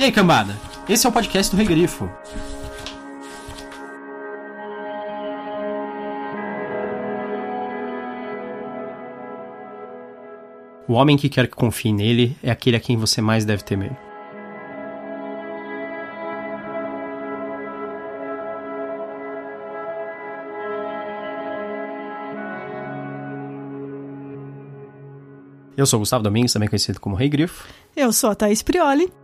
E aí, cambada? Esse é o podcast do Rei Grifo. O homem que quer que confie nele é aquele a quem você mais deve temer. Eu sou Gustavo Domingos, também conhecido como Rei Grifo. Eu sou a Thaís Prioli.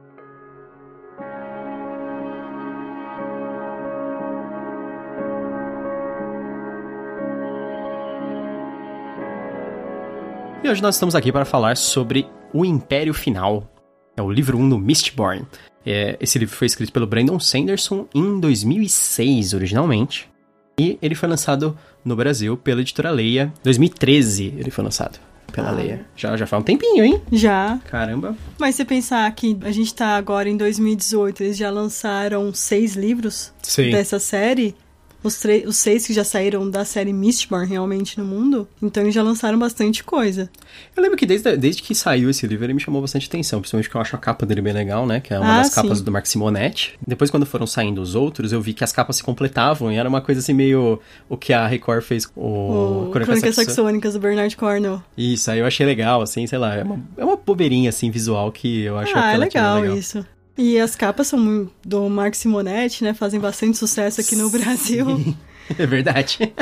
E hoje nós estamos aqui para falar sobre O Império Final. É o livro 1 do Mistborn. É, esse livro foi escrito pelo Brandon Sanderson em 2006, originalmente. E ele foi lançado no Brasil pela editora Leia. 2013 ele foi lançado pela ah. Leia. Já, já faz um tempinho, hein? Já. Caramba. Mas você pensar que a gente tá agora em 2018, eles já lançaram seis livros Sim. dessa série os, os seis que já saíram da série Mistborn realmente no mundo, então eles já lançaram bastante coisa. Eu lembro que desde, desde que saiu esse livro ele me chamou bastante atenção, principalmente porque eu acho a capa dele bem legal, né? Que é uma ah, das capas sim. do Mark Simonetti. Depois, quando foram saindo os outros, eu vi que as capas se completavam e era uma coisa assim meio o que a Record fez com o, o Crônicas, Crônicas Saxônicas do Bernard Cornwell. Isso, aí eu achei legal, assim, sei lá, é uma, é uma bobeirinha assim visual que eu acho ah, é legal, legal isso. E as capas são do Mark Simonetti, né? Fazem bastante sucesso aqui no Brasil. É verdade.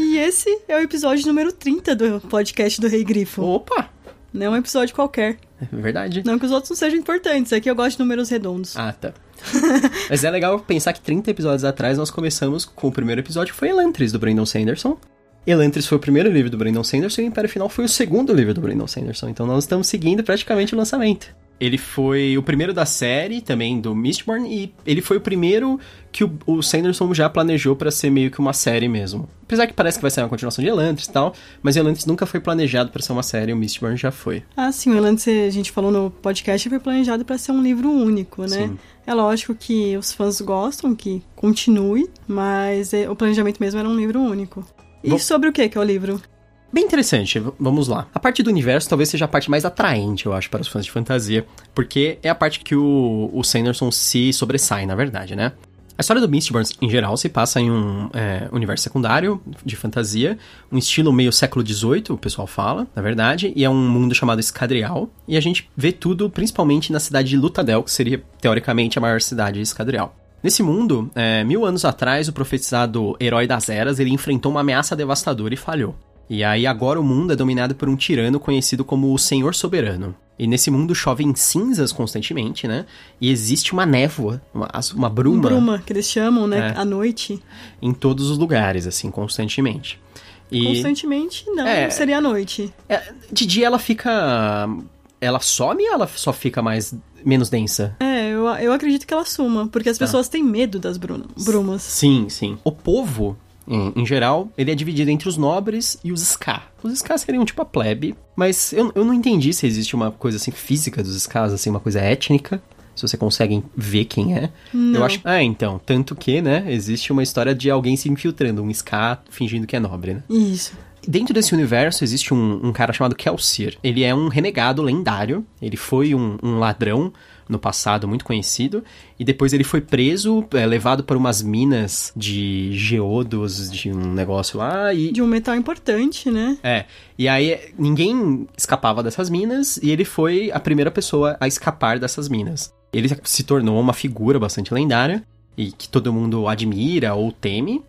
e esse é o episódio número 30 do podcast do Rei Grifo. Opa! Não é um episódio qualquer. É verdade. Não que os outros não sejam importantes, aqui eu gosto de números redondos. Ah, tá. Mas é legal pensar que 30 episódios atrás nós começamos com o primeiro episódio, que foi Elantris, do Brandon Sanderson. Elantris foi o primeiro livro do Brandon Sanderson e o Império Final foi o segundo livro do Brandon Sanderson. Então nós estamos seguindo praticamente o lançamento. Ele foi o primeiro da série, também do Mistborn, e ele foi o primeiro que o, o Sanderson já planejou para ser meio que uma série mesmo. Apesar que parece que vai ser uma continuação de Elantris e tal, mas Elantris nunca foi planejado para ser uma série, o Mistborn já foi. Ah, sim, o Elantris, a gente falou no podcast, foi planejado para ser um livro único, né? Sim. É lógico que os fãs gostam que continue, mas é, o planejamento mesmo era um livro único. E Bom, sobre o que que é o livro? Bem interessante, vamos lá. A parte do universo talvez seja a parte mais atraente, eu acho, para os fãs de fantasia, porque é a parte que o, o Sanderson se sobressai, na verdade, né? A história do Mistborn, em geral, se passa em um é, universo secundário de fantasia, um estilo meio século XVIII, o pessoal fala, na verdade, e é um mundo chamado Escadrial, e a gente vê tudo principalmente na cidade de Lutadel, que seria, teoricamente, a maior cidade de Escadrial. Nesse mundo, é, mil anos atrás, o profetizado Herói das Eras, ele enfrentou uma ameaça devastadora e falhou. E aí agora o mundo é dominado por um tirano conhecido como o Senhor Soberano. E nesse mundo chovem cinzas constantemente, né? E existe uma névoa, uma, uma bruma. Bruma, que eles chamam, né? É, à noite. Em todos os lugares, assim, constantemente. E, constantemente, não, é, seria à noite. É, de dia ela fica. Ela some ou ela só fica mais. menos densa? É, eu, eu acredito que ela suma, porque as tá. pessoas têm medo das brumas. Sim, sim. O povo em, em, geral, ele é dividido entre os nobres e os Ska. Os Ska seriam tipo a plebe, mas eu, eu não entendi se existe uma coisa assim física dos Skas, assim, uma coisa étnica. Se você consegue ver quem é. Não. Eu acho. Ah, então. Tanto que, né, existe uma história de alguém se infiltrando, um Ska fingindo que é nobre, né? Isso. Dentro desse universo existe um, um cara chamado Kelsier. Ele é um renegado lendário. Ele foi um, um ladrão no passado muito conhecido, e depois ele foi preso, é, levado para umas minas de geodos, de um negócio lá e... De um metal importante, né? É, e aí ninguém escapava dessas minas, e ele foi a primeira pessoa a escapar dessas minas. Ele se tornou uma figura bastante lendária, e que todo mundo admira ou teme.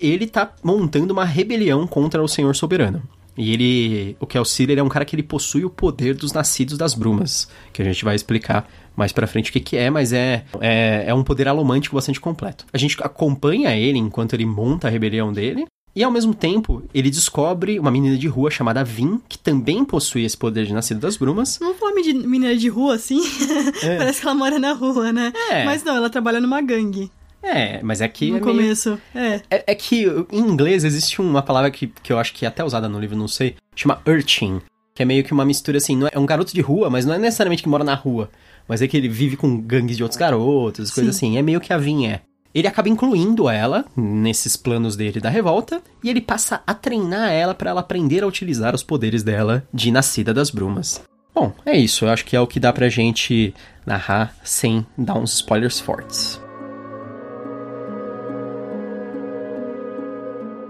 Ele tá montando uma rebelião contra o Senhor Soberano. E ele, o Kelsier, ele é um cara que ele possui o poder dos nascidos das brumas, que a gente vai explicar mais pra frente o que, que é, mas é, é, é um poder alomântico bastante completo. A gente acompanha ele enquanto ele monta a rebelião dele, e ao mesmo tempo, ele descobre uma menina de rua chamada Vin, que também possui esse poder de nascido das brumas. Não falar de menina de rua assim? É. Parece que ela mora na rua, né? É. Mas não, ela trabalha numa gangue. É, mas é que. No é começo, meio... é. é. é. que em inglês existe uma palavra que, que eu acho que é até usada no livro, não sei, chama urchin. Que é meio que uma mistura assim, não é, é um garoto de rua, mas não é necessariamente que mora na rua mas é que ele vive com gangues de outros garotos, coisas assim. É meio que a Vin é. Ele acaba incluindo ela nesses planos dele da revolta e ele passa a treinar ela para ela aprender a utilizar os poderes dela de Nascida das Brumas. Bom, é isso. Eu acho que é o que dá pra gente narrar sem dar uns spoilers fortes.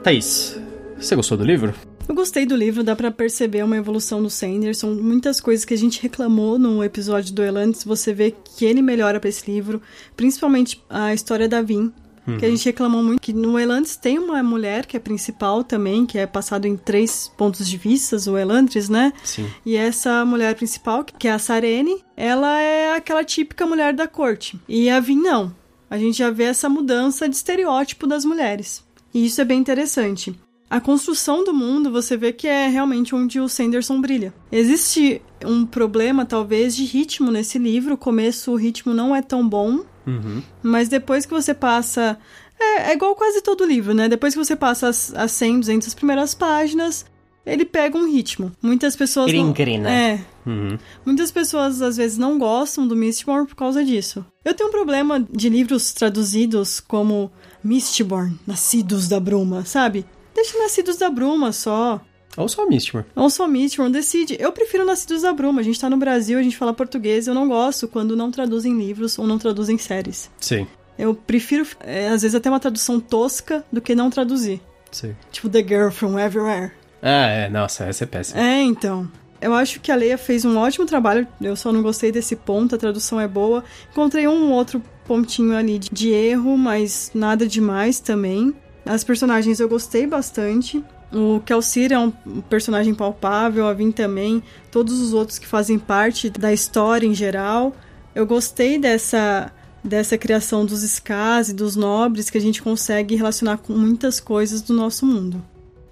Thaís, você gostou do livro? Eu gostei do livro, dá para perceber uma evolução do Sanderson. Muitas coisas que a gente reclamou no episódio do Elantes, você vê que ele melhora para esse livro, principalmente a história da Vin. Uhum. Que a gente reclamou muito que no Elantris tem uma mulher que é principal também, que é passado em três pontos de vista, o Elantris, né? Sim. E essa mulher principal, que é a Sarene, ela é aquela típica mulher da corte. E a Vin não. A gente já vê essa mudança de estereótipo das mulheres. E isso é bem interessante a construção do mundo você vê que é realmente onde o Sanderson brilha. Existe um problema, talvez, de ritmo nesse livro. O começo, o ritmo não é tão bom. Uhum. Mas depois que você passa. É, é, igual quase todo livro, né? Depois que você passa as, as 100, 200 primeiras páginas, ele pega um ritmo. Muitas pessoas. Ele engrena. É. Uhum. Muitas pessoas às vezes não gostam do Mistborn por causa disso. Eu tenho um problema de livros traduzidos como Mistborn, Nascidos da Bruma, sabe? Deixa Nascidos da Bruma só. Ou só Mistborn. Ou só Mistborn, decide. Eu prefiro Nascidos da Bruma. A gente tá no Brasil, a gente fala português. Eu não gosto quando não traduzem livros ou não traduzem séries. Sim. Eu prefiro, é, às vezes, até uma tradução tosca do que não traduzir. Sim. Tipo The Girl from Everywhere. Ah, é. Nossa, essa é péssima. É, então. Eu acho que a Leia fez um ótimo trabalho. Eu só não gostei desse ponto. A tradução é boa. Encontrei um outro pontinho ali de erro, mas nada demais também. As personagens eu gostei bastante. O Kelcir é um personagem palpável, a Vin também, todos os outros que fazem parte da história em geral. Eu gostei dessa dessa criação dos Skaz e dos nobres que a gente consegue relacionar com muitas coisas do nosso mundo.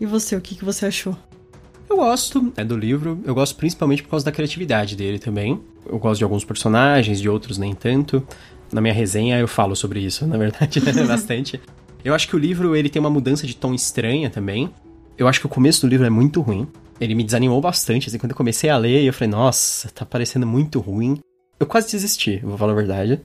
E você, o que, que você achou? Eu gosto é, do livro, eu gosto principalmente por causa da criatividade dele também. Eu gosto de alguns personagens, de outros nem tanto. Na minha resenha eu falo sobre isso, na verdade, bastante. Eu acho que o livro ele tem uma mudança de tom estranha também. Eu acho que o começo do livro é muito ruim. Ele me desanimou bastante, assim, quando eu comecei a ler, eu falei, nossa, tá parecendo muito ruim. Eu quase desisti, vou falar a verdade.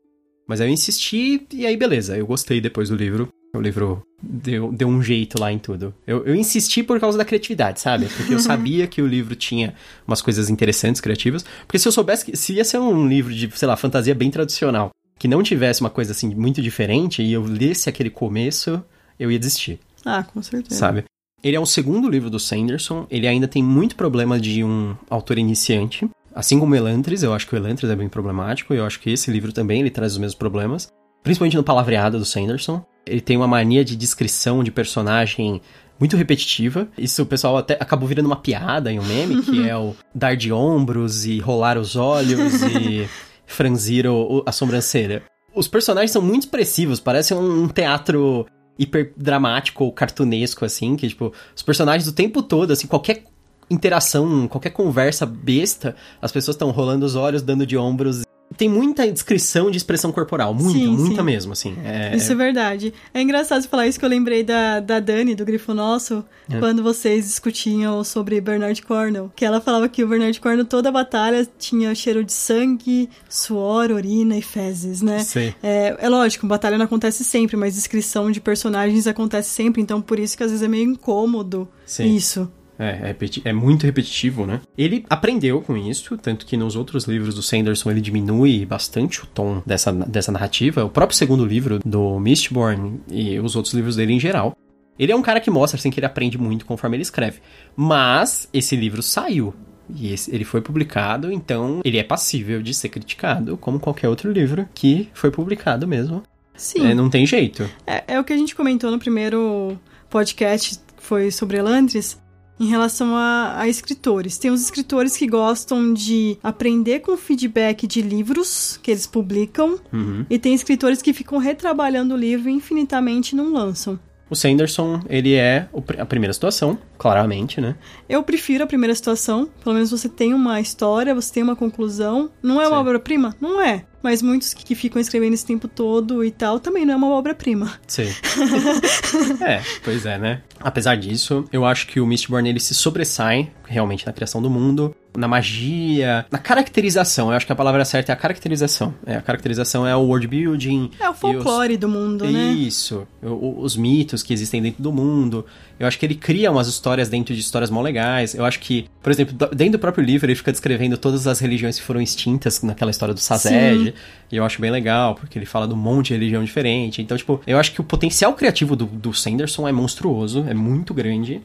Mas aí eu insisti e aí beleza, eu gostei depois do livro. O livro deu, deu um jeito lá em tudo. Eu, eu insisti por causa da criatividade, sabe? Porque eu sabia que o livro tinha umas coisas interessantes, criativas. Porque se eu soubesse que se ia ser um livro de, sei lá, fantasia bem tradicional, que não tivesse uma coisa assim muito diferente e eu lesse aquele começo, eu ia desistir. Ah, com certeza. Sabe? Ele é o segundo livro do Sanderson, ele ainda tem muito problema de um autor iniciante. Assim como o Elantris, eu acho que o Elantris é bem problemático, e eu acho que esse livro também ele traz os mesmos problemas. Principalmente no palavreado do Sanderson. Ele tem uma mania de descrição de personagem muito repetitiva. Isso o pessoal até acabou virando uma piada em um meme, que é o dar de ombros e rolar os olhos e franzir o, a sobrancelha. Os personagens são muito expressivos, parece um teatro hiper dramático ou cartunesco, assim, que, tipo, os personagens o tempo todo, assim, qualquer interação, qualquer conversa besta, as pessoas estão rolando os olhos, dando de ombros tem muita descrição de expressão corporal, muita, sim, muita sim. mesmo, assim. É, isso é verdade. É engraçado você falar isso que eu lembrei da, da Dani, do Grifo Nosso, é. quando vocês discutiam sobre Bernard Cornell, que ela falava que o Bernard Cornell, toda a batalha, tinha cheiro de sangue, suor, urina e fezes, né? Sim. É, é lógico, batalha não acontece sempre, mas descrição de personagens acontece sempre, então por isso que às vezes é meio incômodo sim. isso. É, é, é, muito repetitivo, né? Ele aprendeu com isso, tanto que nos outros livros do Sanderson ele diminui bastante o tom dessa, dessa narrativa. O próprio segundo livro do Mistborn e os outros livros dele em geral. Ele é um cara que mostra assim que ele aprende muito conforme ele escreve. Mas esse livro saiu. E esse, ele foi publicado, então ele é passível de ser criticado, como qualquer outro livro que foi publicado mesmo. Sim. É, não tem jeito. É, é o que a gente comentou no primeiro podcast, que foi sobre Elantris em relação a, a, escritores. Tem os escritores que gostam de aprender com feedback de livros que eles publicam, uhum. e tem escritores que ficam retrabalhando o livro infinitamente e não lançam. O Sanderson, ele é a primeira situação, claramente, né? Eu prefiro a primeira situação. Pelo menos você tem uma história, você tem uma conclusão. Não é uma obra-prima? Não é. Mas muitos que ficam escrevendo esse tempo todo e tal, também não é uma obra-prima. Sim. é, pois é, né? Apesar disso, eu acho que o Mistborn, ele se sobressai realmente na criação do mundo na magia, na caracterização. Eu acho que a palavra certa é a caracterização. É, a caracterização é o world building. É o folclore os... do mundo, né? Isso. os mitos que existem dentro do mundo. Eu acho que ele cria umas histórias dentro de histórias mó legais. Eu acho que, por exemplo, dentro do próprio livro, ele fica descrevendo todas as religiões que foram extintas naquela história do Sazed. E eu acho bem legal, porque ele fala de um monte de religião diferente. Então, tipo, eu acho que o potencial criativo do, do Sanderson é monstruoso, é muito grande.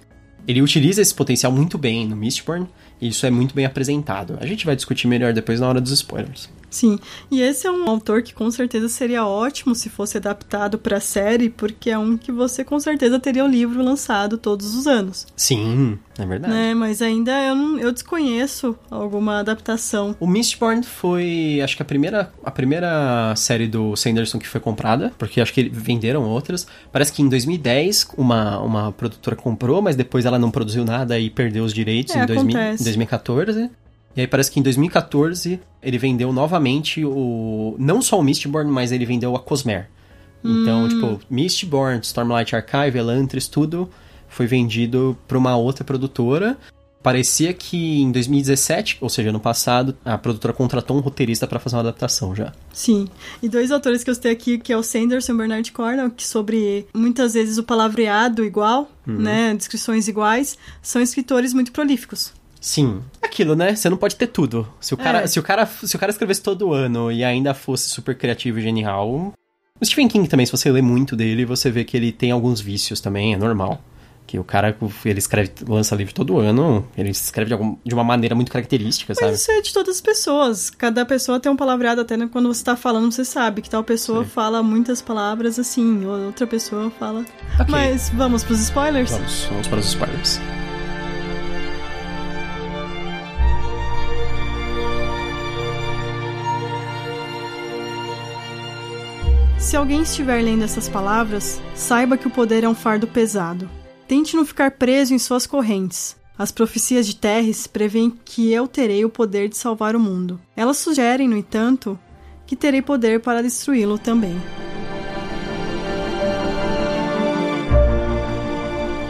Ele utiliza esse potencial muito bem no Mistborn, e isso é muito bem apresentado. A gente vai discutir melhor depois na hora dos spoilers. Sim, e esse é um autor que com certeza seria ótimo se fosse adaptado para a série, porque é um que você com certeza teria o livro lançado todos os anos. Sim, é verdade. Né? Mas ainda eu, não, eu desconheço alguma adaptação. O Mistborn foi, acho que a primeira, a primeira série do Sanderson que foi comprada, porque acho que venderam outras. Parece que em 2010 uma, uma produtora comprou, mas depois ela não produziu nada e perdeu os direitos é, em, 2000, em 2014. E aí parece que em 2014 ele vendeu novamente o. Não só o Mistborn, mas ele vendeu a Cosmere. Então, hum. tipo, Mistborn, Stormlight Archive, Elantris, tudo foi vendido para uma outra produtora. Parecia que em 2017, ou seja, no passado, a produtora contratou um roteirista para fazer uma adaptação já. Sim. E dois autores que eu citei aqui, que é o Sanderson e o Bernard Cornell, que sobre muitas vezes o palavreado igual, uhum. né, descrições iguais, são escritores muito prolíficos. Sim. Aquilo, né? Você não pode ter tudo. Se o cara, é. se o cara, se o cara escrevesse todo ano e ainda fosse super criativo e genial, o Stephen King também, se você lê muito dele, você vê que ele tem alguns vícios também, é normal. Que o cara, ele escreve, lança livro todo ano, ele escreve de, algum, de uma maneira muito característica, sabe? Mas isso é de todas as pessoas. Cada pessoa tem um palavreado, até quando você tá falando, você sabe que tal pessoa Sim. fala muitas palavras assim, outra pessoa fala. Okay. Mas vamos pros spoilers? Vamos, vamos para os spoilers. Se alguém estiver lendo essas palavras, saiba que o poder é um fardo pesado. Tente não ficar preso em suas correntes. As profecias de Terres prevêem que eu terei o poder de salvar o mundo. Elas sugerem, no entanto, que terei poder para destruí-lo também.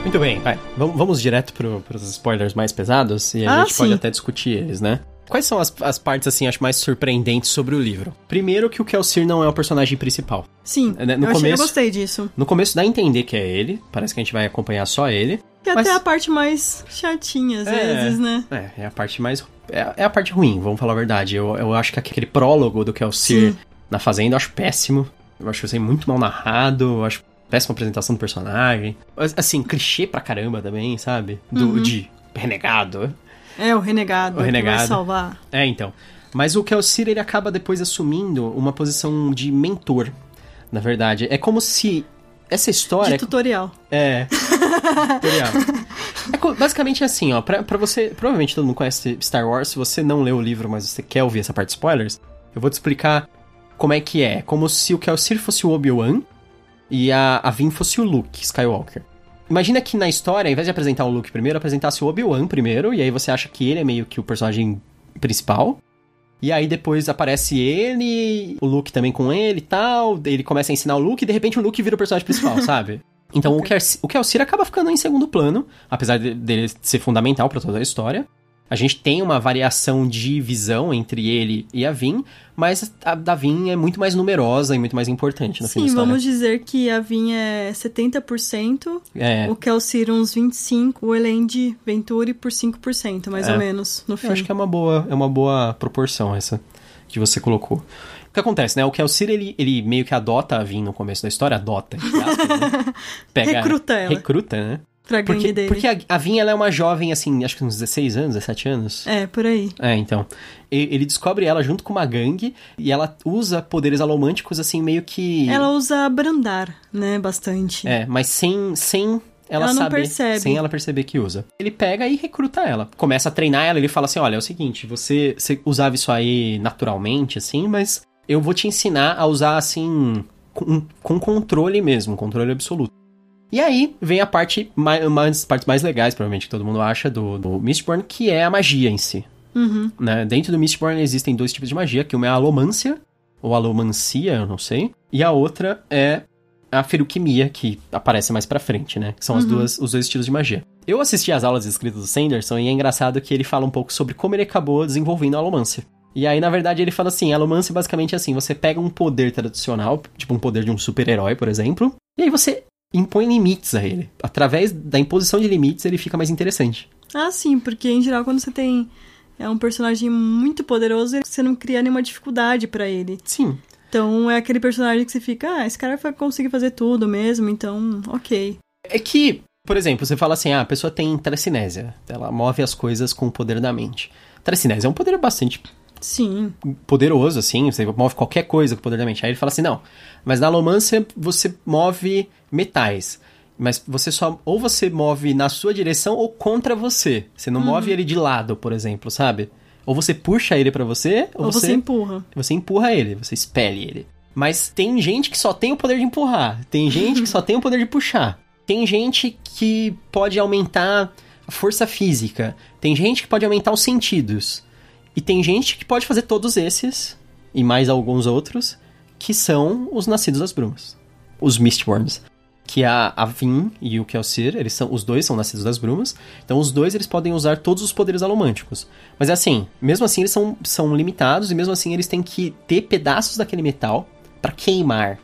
Muito bem, vai. Vamos direto para os spoilers mais pesados e a ah, gente sim. pode até discutir eles, né? Quais são as, as partes, assim, acho mais surpreendentes sobre o livro? Primeiro que o Kelsier não é o personagem principal. Sim, é, né? no eu, começo, achei, eu gostei disso. No começo dá a entender que é ele, parece que a gente vai acompanhar só ele. Que mas... até a parte mais chatinha, às é, vezes, né? É, é a parte mais... É, é, a parte ruim, vamos falar a verdade. Eu, eu acho que aquele prólogo do Kelsier na Fazenda eu acho péssimo. Eu acho assim, muito mal narrado, eu acho péssima apresentação do personagem. Assim, clichê pra caramba também, sabe? Do, uhum. De renegado. É, o renegado. O renegado. vai salvar. É, então. Mas o Kelsier, ele acaba depois assumindo uma posição de mentor, na verdade. É como se essa história... De tutorial. É, tutorial. É basicamente assim, ó, pra, pra você... Provavelmente todo mundo conhece Star Wars, se você não leu o livro, mas você quer ouvir essa parte de spoilers, eu vou te explicar como é que é. Como se o Kelsier fosse o Obi-Wan e a, a Vin fosse o Luke Skywalker. Imagina que na história, ao invés de apresentar o Luke primeiro, apresentasse o Obi-Wan primeiro, e aí você acha que ele é meio que o personagem principal. E aí depois aparece ele, o Luke também com ele e tal, ele começa a ensinar o Luke e de repente o Luke vira o personagem principal, sabe? Então okay. o Kelsier acaba ficando em segundo plano, apesar dele ser fundamental para toda a história. A gente tem uma variação de visão entre ele e a Vin, mas a da Vin é muito mais numerosa e muito mais importante no Sim, fim vamos dizer que a Vin é 70%, é. o Kelsier uns 25%, o Elend Venturi por 5%, mais é. ou menos, no fim. Eu acho que é uma boa, é uma boa proporção essa que você colocou. O que acontece, né? O Kelsier, ele, ele meio que adota a Vin no começo da história, adota, aspas, né? Pega, recruta ela. Recruta, né? Pra gangue porque, dele. Porque a, a Vinha ela é uma jovem, assim, acho que uns 16 anos, 17 anos. É, por aí. É, então. Ele descobre ela junto com uma gangue e ela usa poderes alomânticos, assim, meio que. Ela usa brandar, né? Bastante. É, mas sem. sem ela, ela saber, percebe. sem ela perceber que usa. Ele pega e recruta ela. Começa a treinar ela, ele fala assim: olha, é o seguinte, você, você usava isso aí naturalmente, assim, mas eu vou te ensinar a usar assim. Com, com controle mesmo, controle absoluto. E aí vem a parte mais, uma das partes mais legais, provavelmente, que todo mundo acha do, do Mistborn, que é a magia em si. Uhum. Né? Dentro do Mistborn existem dois tipos de magia, que uma é a alomância, ou alomancia, eu não sei, e a outra é a feruquimia, que aparece mais pra frente, né? Que são as uhum. duas, os dois estilos de magia. Eu assisti às aulas escritas do Sanderson e é engraçado que ele fala um pouco sobre como ele acabou desenvolvendo a alomância. E aí, na verdade, ele fala assim: a alomância basicamente é assim: você pega um poder tradicional, tipo um poder de um super-herói, por exemplo, e aí você impõe limites a ele. Através da imposição de limites, ele fica mais interessante. Ah, sim, porque em geral quando você tem é um personagem muito poderoso, você não cria nenhuma dificuldade para ele. Sim. Então é aquele personagem que você fica, ah, esse cara vai conseguir fazer tudo mesmo, então, ok. É que, por exemplo, você fala assim, ah, a pessoa tem telecinésia, ela move as coisas com o poder da mente. Telecinésia é um poder bastante Sim. poderoso, assim, você move qualquer coisa com o poder da mente. Aí ele fala assim, não, mas na alomância você move metais. Mas você só. Ou você move na sua direção ou contra você. Você não uhum. move ele de lado, por exemplo, sabe? Ou você puxa ele para você, ou, ou você, você empurra. Você empurra ele, você expele ele. Mas tem gente que só tem o poder de empurrar. Tem gente que só tem o poder de puxar. Tem gente que pode aumentar a força física. Tem gente que pode aumentar os sentidos. E tem gente que pode fazer todos esses, e mais alguns outros, que são os nascidos das brumas. Os Mistworms que a, a Vin e o Kelsier, eles são, os dois são nascidos das brumas, então os dois eles podem usar todos os poderes alomânticos. Mas é assim, mesmo assim eles são, são limitados e mesmo assim eles têm que ter pedaços daquele metal para queimar.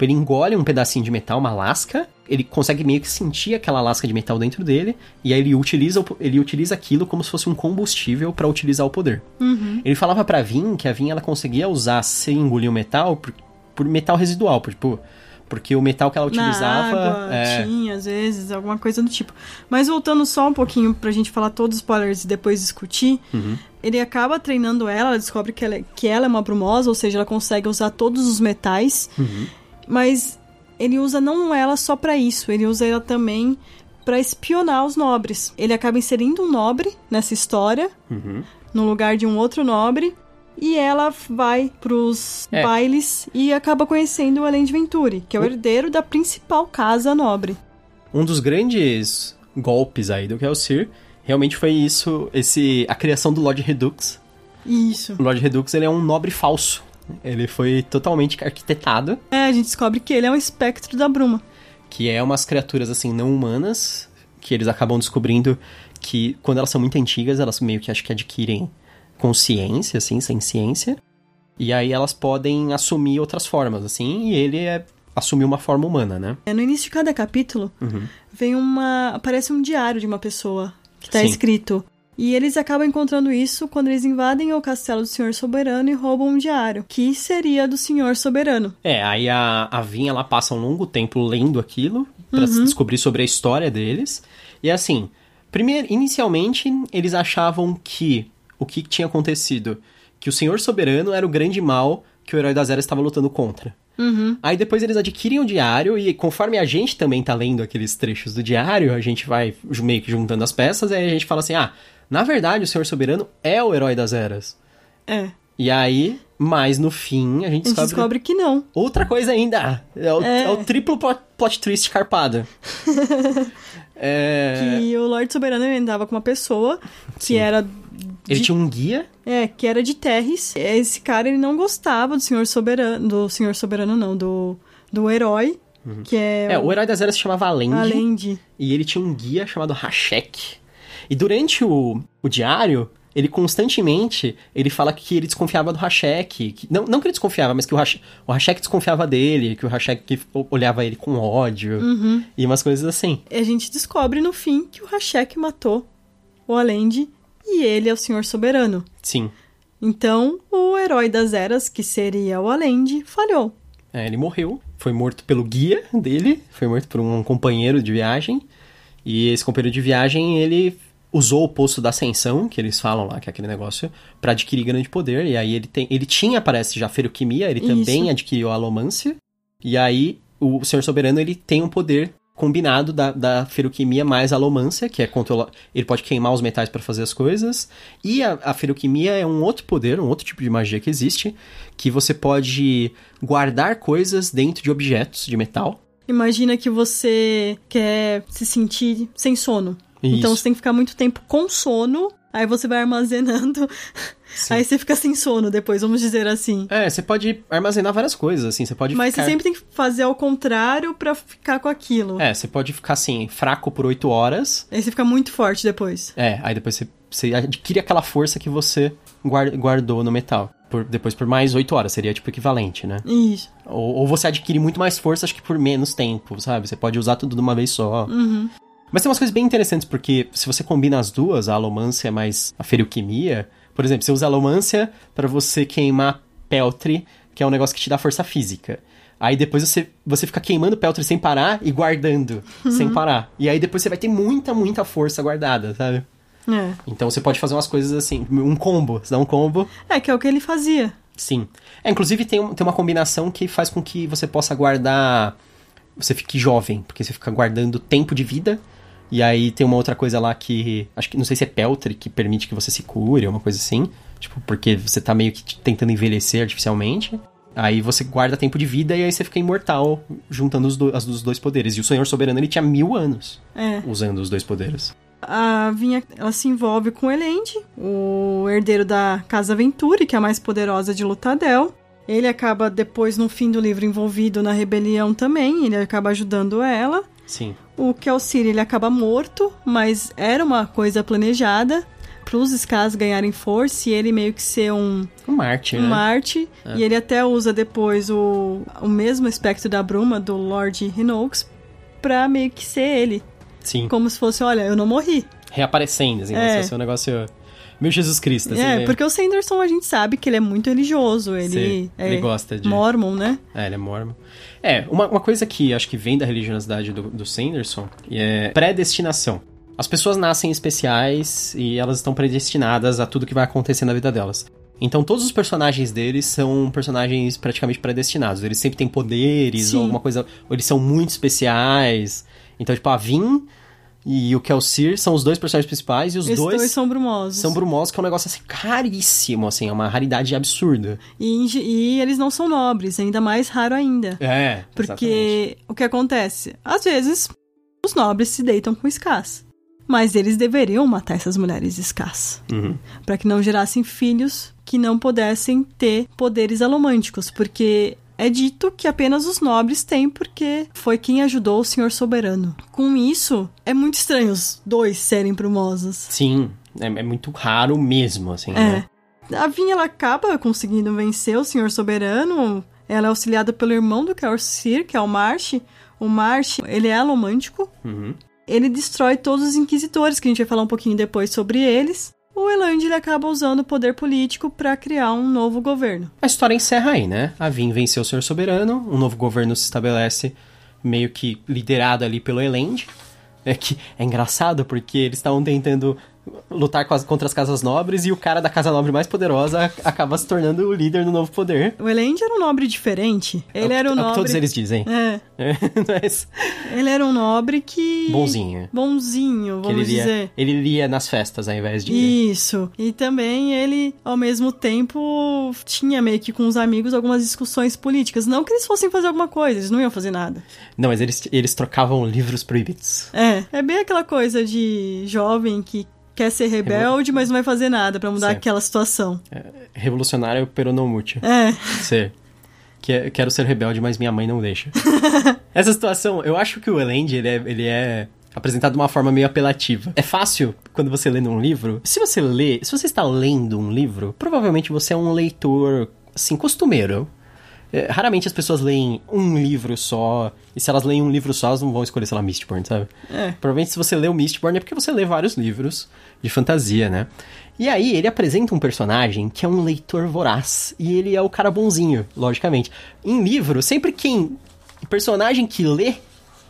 Tipo, ele engole um pedacinho de metal, uma lasca, ele consegue meio que sentir aquela lasca de metal dentro dele, e aí ele utiliza, ele utiliza aquilo como se fosse um combustível para utilizar o poder. Uhum. Ele falava pra Vin que a Vin ela conseguia usar sem engolir o metal por, por metal residual, por, tipo, porque o metal que ela utilizava. Na água, é... tinha, às vezes, alguma coisa do tipo. Mas voltando só um pouquinho pra gente falar todos os spoilers e depois discutir. Uhum. Ele acaba treinando ela, ela descobre que ela, é, que ela é uma brumosa, ou seja, ela consegue usar todos os metais. Uhum. Mas ele usa não ela só para isso, ele usa ela também para espionar os nobres. Ele acaba inserindo um nobre nessa história, uhum. no lugar de um outro nobre, e ela vai pros é. bailes e acaba conhecendo o Alain de Venturi, que é o herdeiro da principal casa nobre. Um dos grandes golpes aí do Kelsier realmente foi isso, esse a criação do Lord Redux. Isso. O Lord Redux ele é um nobre falso. Ele foi totalmente arquitetado. É, a gente descobre que ele é um espectro da bruma. Que é umas criaturas assim não humanas que eles acabam descobrindo que quando elas são muito antigas, elas meio que acho que adquirem consciência, assim, sem ciência. E aí elas podem assumir outras formas, assim, e ele é assumir uma forma humana, né? É, no início de cada capítulo, uhum. vem uma. aparece um diário de uma pessoa que tá Sim. escrito. E eles acabam encontrando isso quando eles invadem o castelo do Senhor Soberano e roubam um diário, que seria do Senhor Soberano. É, aí a, a Vinha ela passa um longo tempo lendo aquilo para uhum. descobrir sobre a história deles. E assim, primeiro, inicialmente eles achavam que o que tinha acontecido. Que o Senhor Soberano era o grande mal que o Herói das Eras estava lutando contra. Uhum. Aí depois eles adquirem o diário e conforme a gente também tá lendo aqueles trechos do diário, a gente vai meio que juntando as peças e aí a gente fala assim, ah, na verdade o Senhor Soberano é o Herói das Eras. É. E aí, mas no fim, a gente, a gente descobre... descobre que não. Outra coisa ainda, é o, é. É o triplo plot, plot twist carpada. é... Que o Lorde Soberano andava com uma pessoa que Sim. era ele de... tinha um guia? É, que era de Terres. Esse cara, ele não gostava do Senhor Soberano. Do Senhor Soberano, não, do, do herói. Uhum. Que é. É, o herói das eras se chamava Alendi. Alendi. E ele tinha um guia chamado Hashek. E durante o, o diário, ele constantemente ele fala que ele desconfiava do Hashek. Que, não, não que ele desconfiava, mas que o, Hash, o Hashek desconfiava dele, que o Hashek olhava ele com ódio uhum. e umas coisas assim. E a gente descobre no fim que o Hashek matou o Alendi e ele é o Senhor Soberano. Sim. Então, o herói das eras, que seria o Alende, falhou. É, ele morreu, foi morto pelo guia dele, foi morto por um companheiro de viagem. E esse companheiro de viagem, ele usou o posto da ascensão, que eles falam lá, que é aquele negócio, para adquirir grande poder. E aí ele tem, ele tinha, parece, já feroquimia, ele Isso. também adquiriu a alomância. E aí o Senhor Soberano, ele tem um poder combinado da, da feroquimia mais a alomância, que é controlar. Ele pode queimar os metais para fazer as coisas. E a, a feroquimia é um outro poder, um outro tipo de magia que existe, que você pode guardar coisas dentro de objetos de metal. Imagina que você quer se sentir sem sono. Isso. Então você tem que ficar muito tempo com sono Aí você vai armazenando. Sim. Aí você fica sem sono depois, vamos dizer assim. É, você pode armazenar várias coisas, assim. Você pode Mas ficar... você sempre tem que fazer ao contrário para ficar com aquilo. É, você pode ficar assim, fraco por oito horas. Aí você fica muito forte depois. É, aí depois você, você adquire aquela força que você guardou no metal. por, depois por mais 8 horas, seria tipo equivalente, né? Isso. Ou, ou, você adquire muito mais força, acho que por menos tempo, sabe? Você pode usar tudo de uma vez só. Uhum. Mas tem umas coisas bem interessantes, porque se você combina as duas, a alomância mais a ferioquimia, por exemplo, você usa a alomância para você queimar peltre, que é um negócio que te dá força física. Aí depois você, você fica queimando peltre sem parar e guardando uhum. sem parar. E aí depois você vai ter muita, muita força guardada, sabe? É. Então você pode fazer umas coisas assim, um combo, você dá um combo. É, que é o que ele fazia. Sim. É, inclusive tem, tem uma combinação que faz com que você possa guardar. Você fique jovem, porque você fica guardando tempo de vida e aí tem uma outra coisa lá que. Acho que não sei se é Peltre que permite que você se cure, uma coisa assim. Tipo, porque você tá meio que tentando envelhecer artificialmente. Aí você guarda tempo de vida e aí você fica imortal juntando os, do, as, os dois poderes. E o Senhor Soberano ele tinha mil anos é. usando os dois poderes. A Vinha ela se envolve com Elend, o herdeiro da Casa Venturi, que é a mais poderosa de Lutadel. Ele acaba depois, no fim do livro, envolvido na rebelião também. Ele acaba ajudando ela. Sim. O Kelcir, ele acaba morto, mas era uma coisa planejada para os Skars ganharem força e ele meio que ser um... Um Marte, um né? Marte. É. E ele até usa depois o, o mesmo espectro da Bruma, do Lord Hinox, pra meio que ser ele. Sim. Como se fosse, olha, eu não morri. Reaparecendo, assim, é. um negócio meu Jesus Cristo. Assim, é, né? porque o Sanderson a gente sabe que ele é muito religioso. Ele, Sim, é ele gosta de. Mormon, né? É, ele é mormon. É, uma, uma coisa que acho que vem da religiosidade do, do Sanderson é predestinação. As pessoas nascem especiais e elas estão predestinadas a tudo que vai acontecer na vida delas. Então todos os personagens deles são personagens praticamente predestinados. Eles sempre têm poderes Sim. ou alguma coisa. Ou eles são muito especiais. Então, tipo, a Vin e o Kelsier são os dois personagens principais e os Esses dois, dois são brumosos. São brumosos, que é um negócio assim caríssimo, assim, é uma raridade absurda. E, e eles não são nobres, ainda mais raro ainda. É. Porque exatamente. o que acontece? Às vezes, os nobres se deitam com escass. Mas eles deveriam matar essas mulheres escass. Uhum. para que não gerassem filhos que não pudessem ter poderes alomânticos, porque é dito que apenas os nobres têm porque foi quem ajudou o senhor soberano. Com isso, é muito estranho os dois serem brumosos. Sim, é, é muito raro mesmo, assim, é. né? A Vinha, ela acaba conseguindo vencer o senhor soberano. Ela é auxiliada pelo irmão do Sir, que é o Marsh. O Marsh, ele é alomântico. Uhum. Ele destrói todos os inquisitores, que a gente vai falar um pouquinho depois sobre eles o Eland ele acaba usando o poder político para criar um novo governo. A história encerra aí, né? A Vin venceu o Senhor Soberano, um novo governo se estabelece meio que liderado ali pelo Elend. É que é engraçado porque eles estavam tentando lutar contra as casas nobres e o cara da casa nobre mais poderosa acaba se tornando o líder do novo poder. O Elend era um nobre diferente. Ele é era um nobre. É que todos eles dizem. É. é mas... Ele era um nobre que. Bonzinho. Bonzinho, vamos ele lia, dizer. Ele lia nas festas ao invés de. Isso. E também ele, ao mesmo tempo, tinha meio que com os amigos algumas discussões políticas. Não que eles fossem fazer alguma coisa, eles não iam fazer nada. Não, mas eles, eles trocavam livros proibidos. É. É bem aquela coisa de jovem que quer ser rebelde, mas não vai fazer nada para mudar certo. aquela situação. É, revolucionário peronomútil. É. Ser. Que, quero ser rebelde, mas minha mãe não deixa. Essa situação, eu acho que o Elend, ele é, ele é apresentado de uma forma meio apelativa. É fácil quando você lê um livro. Se você lê, se você está lendo um livro, provavelmente você é um leitor assim costumeiro. É, raramente as pessoas leem um livro só. E se elas leem um livro só, elas não vão escolher, sei lá, Mistborn, sabe? É. Provavelmente se você lê o Mistborn é porque você lê vários livros de fantasia, né? E aí ele apresenta um personagem que é um leitor voraz. E ele é o cara bonzinho, logicamente. Em livro, sempre quem. Personagem que lê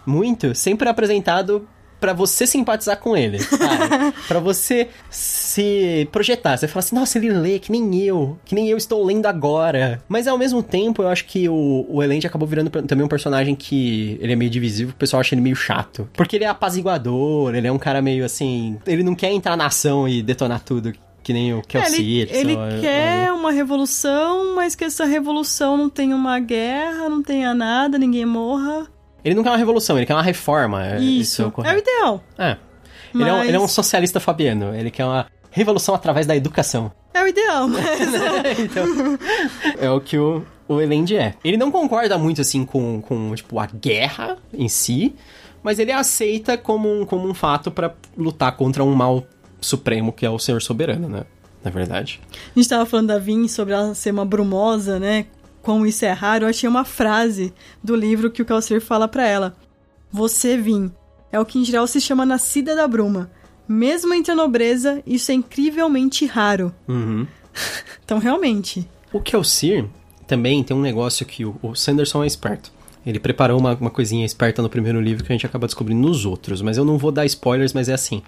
muito, sempre é apresentado para você simpatizar com ele, para você se projetar. Você fala assim, nossa, ele lê que nem eu, que nem eu estou lendo agora. Mas ao mesmo tempo, eu acho que o, o Elend acabou virando também um personagem que ele é meio divisivo, o pessoal acha ele meio chato. Porque ele é apaziguador, ele é um cara meio assim, ele não quer entrar na ação e detonar tudo que nem o Kelsey. É, ele, ele quer uma revolução, mas que essa revolução não tenha uma guerra, não tenha nada, ninguém morra. Ele não quer uma revolução, ele quer uma reforma. É, isso, isso é, é o ideal. É. Mas... Ele, é um, ele é um socialista fabiano, ele quer uma revolução através da educação. É o ideal, mas... então, é o que o, o Elend é. Ele não concorda muito, assim, com, com tipo, a guerra em si, mas ele aceita como um, como um fato para lutar contra um mal supremo que é o Senhor Soberano, né? na verdade. A gente tava falando da Vin sobre ela ser uma brumosa, né? Como isso é raro. Eu achei uma frase do livro que o Calcer fala para ela. Você, Vin, é o que em geral se chama nascida da bruma. Mesmo entre a nobreza, isso é incrivelmente raro. Uhum. então, realmente. O Kelsier também tem um negócio que o, o Sanderson é esperto. Ele preparou uma, uma coisinha esperta no primeiro livro que a gente acaba descobrindo nos outros, mas eu não vou dar spoilers, mas é assim.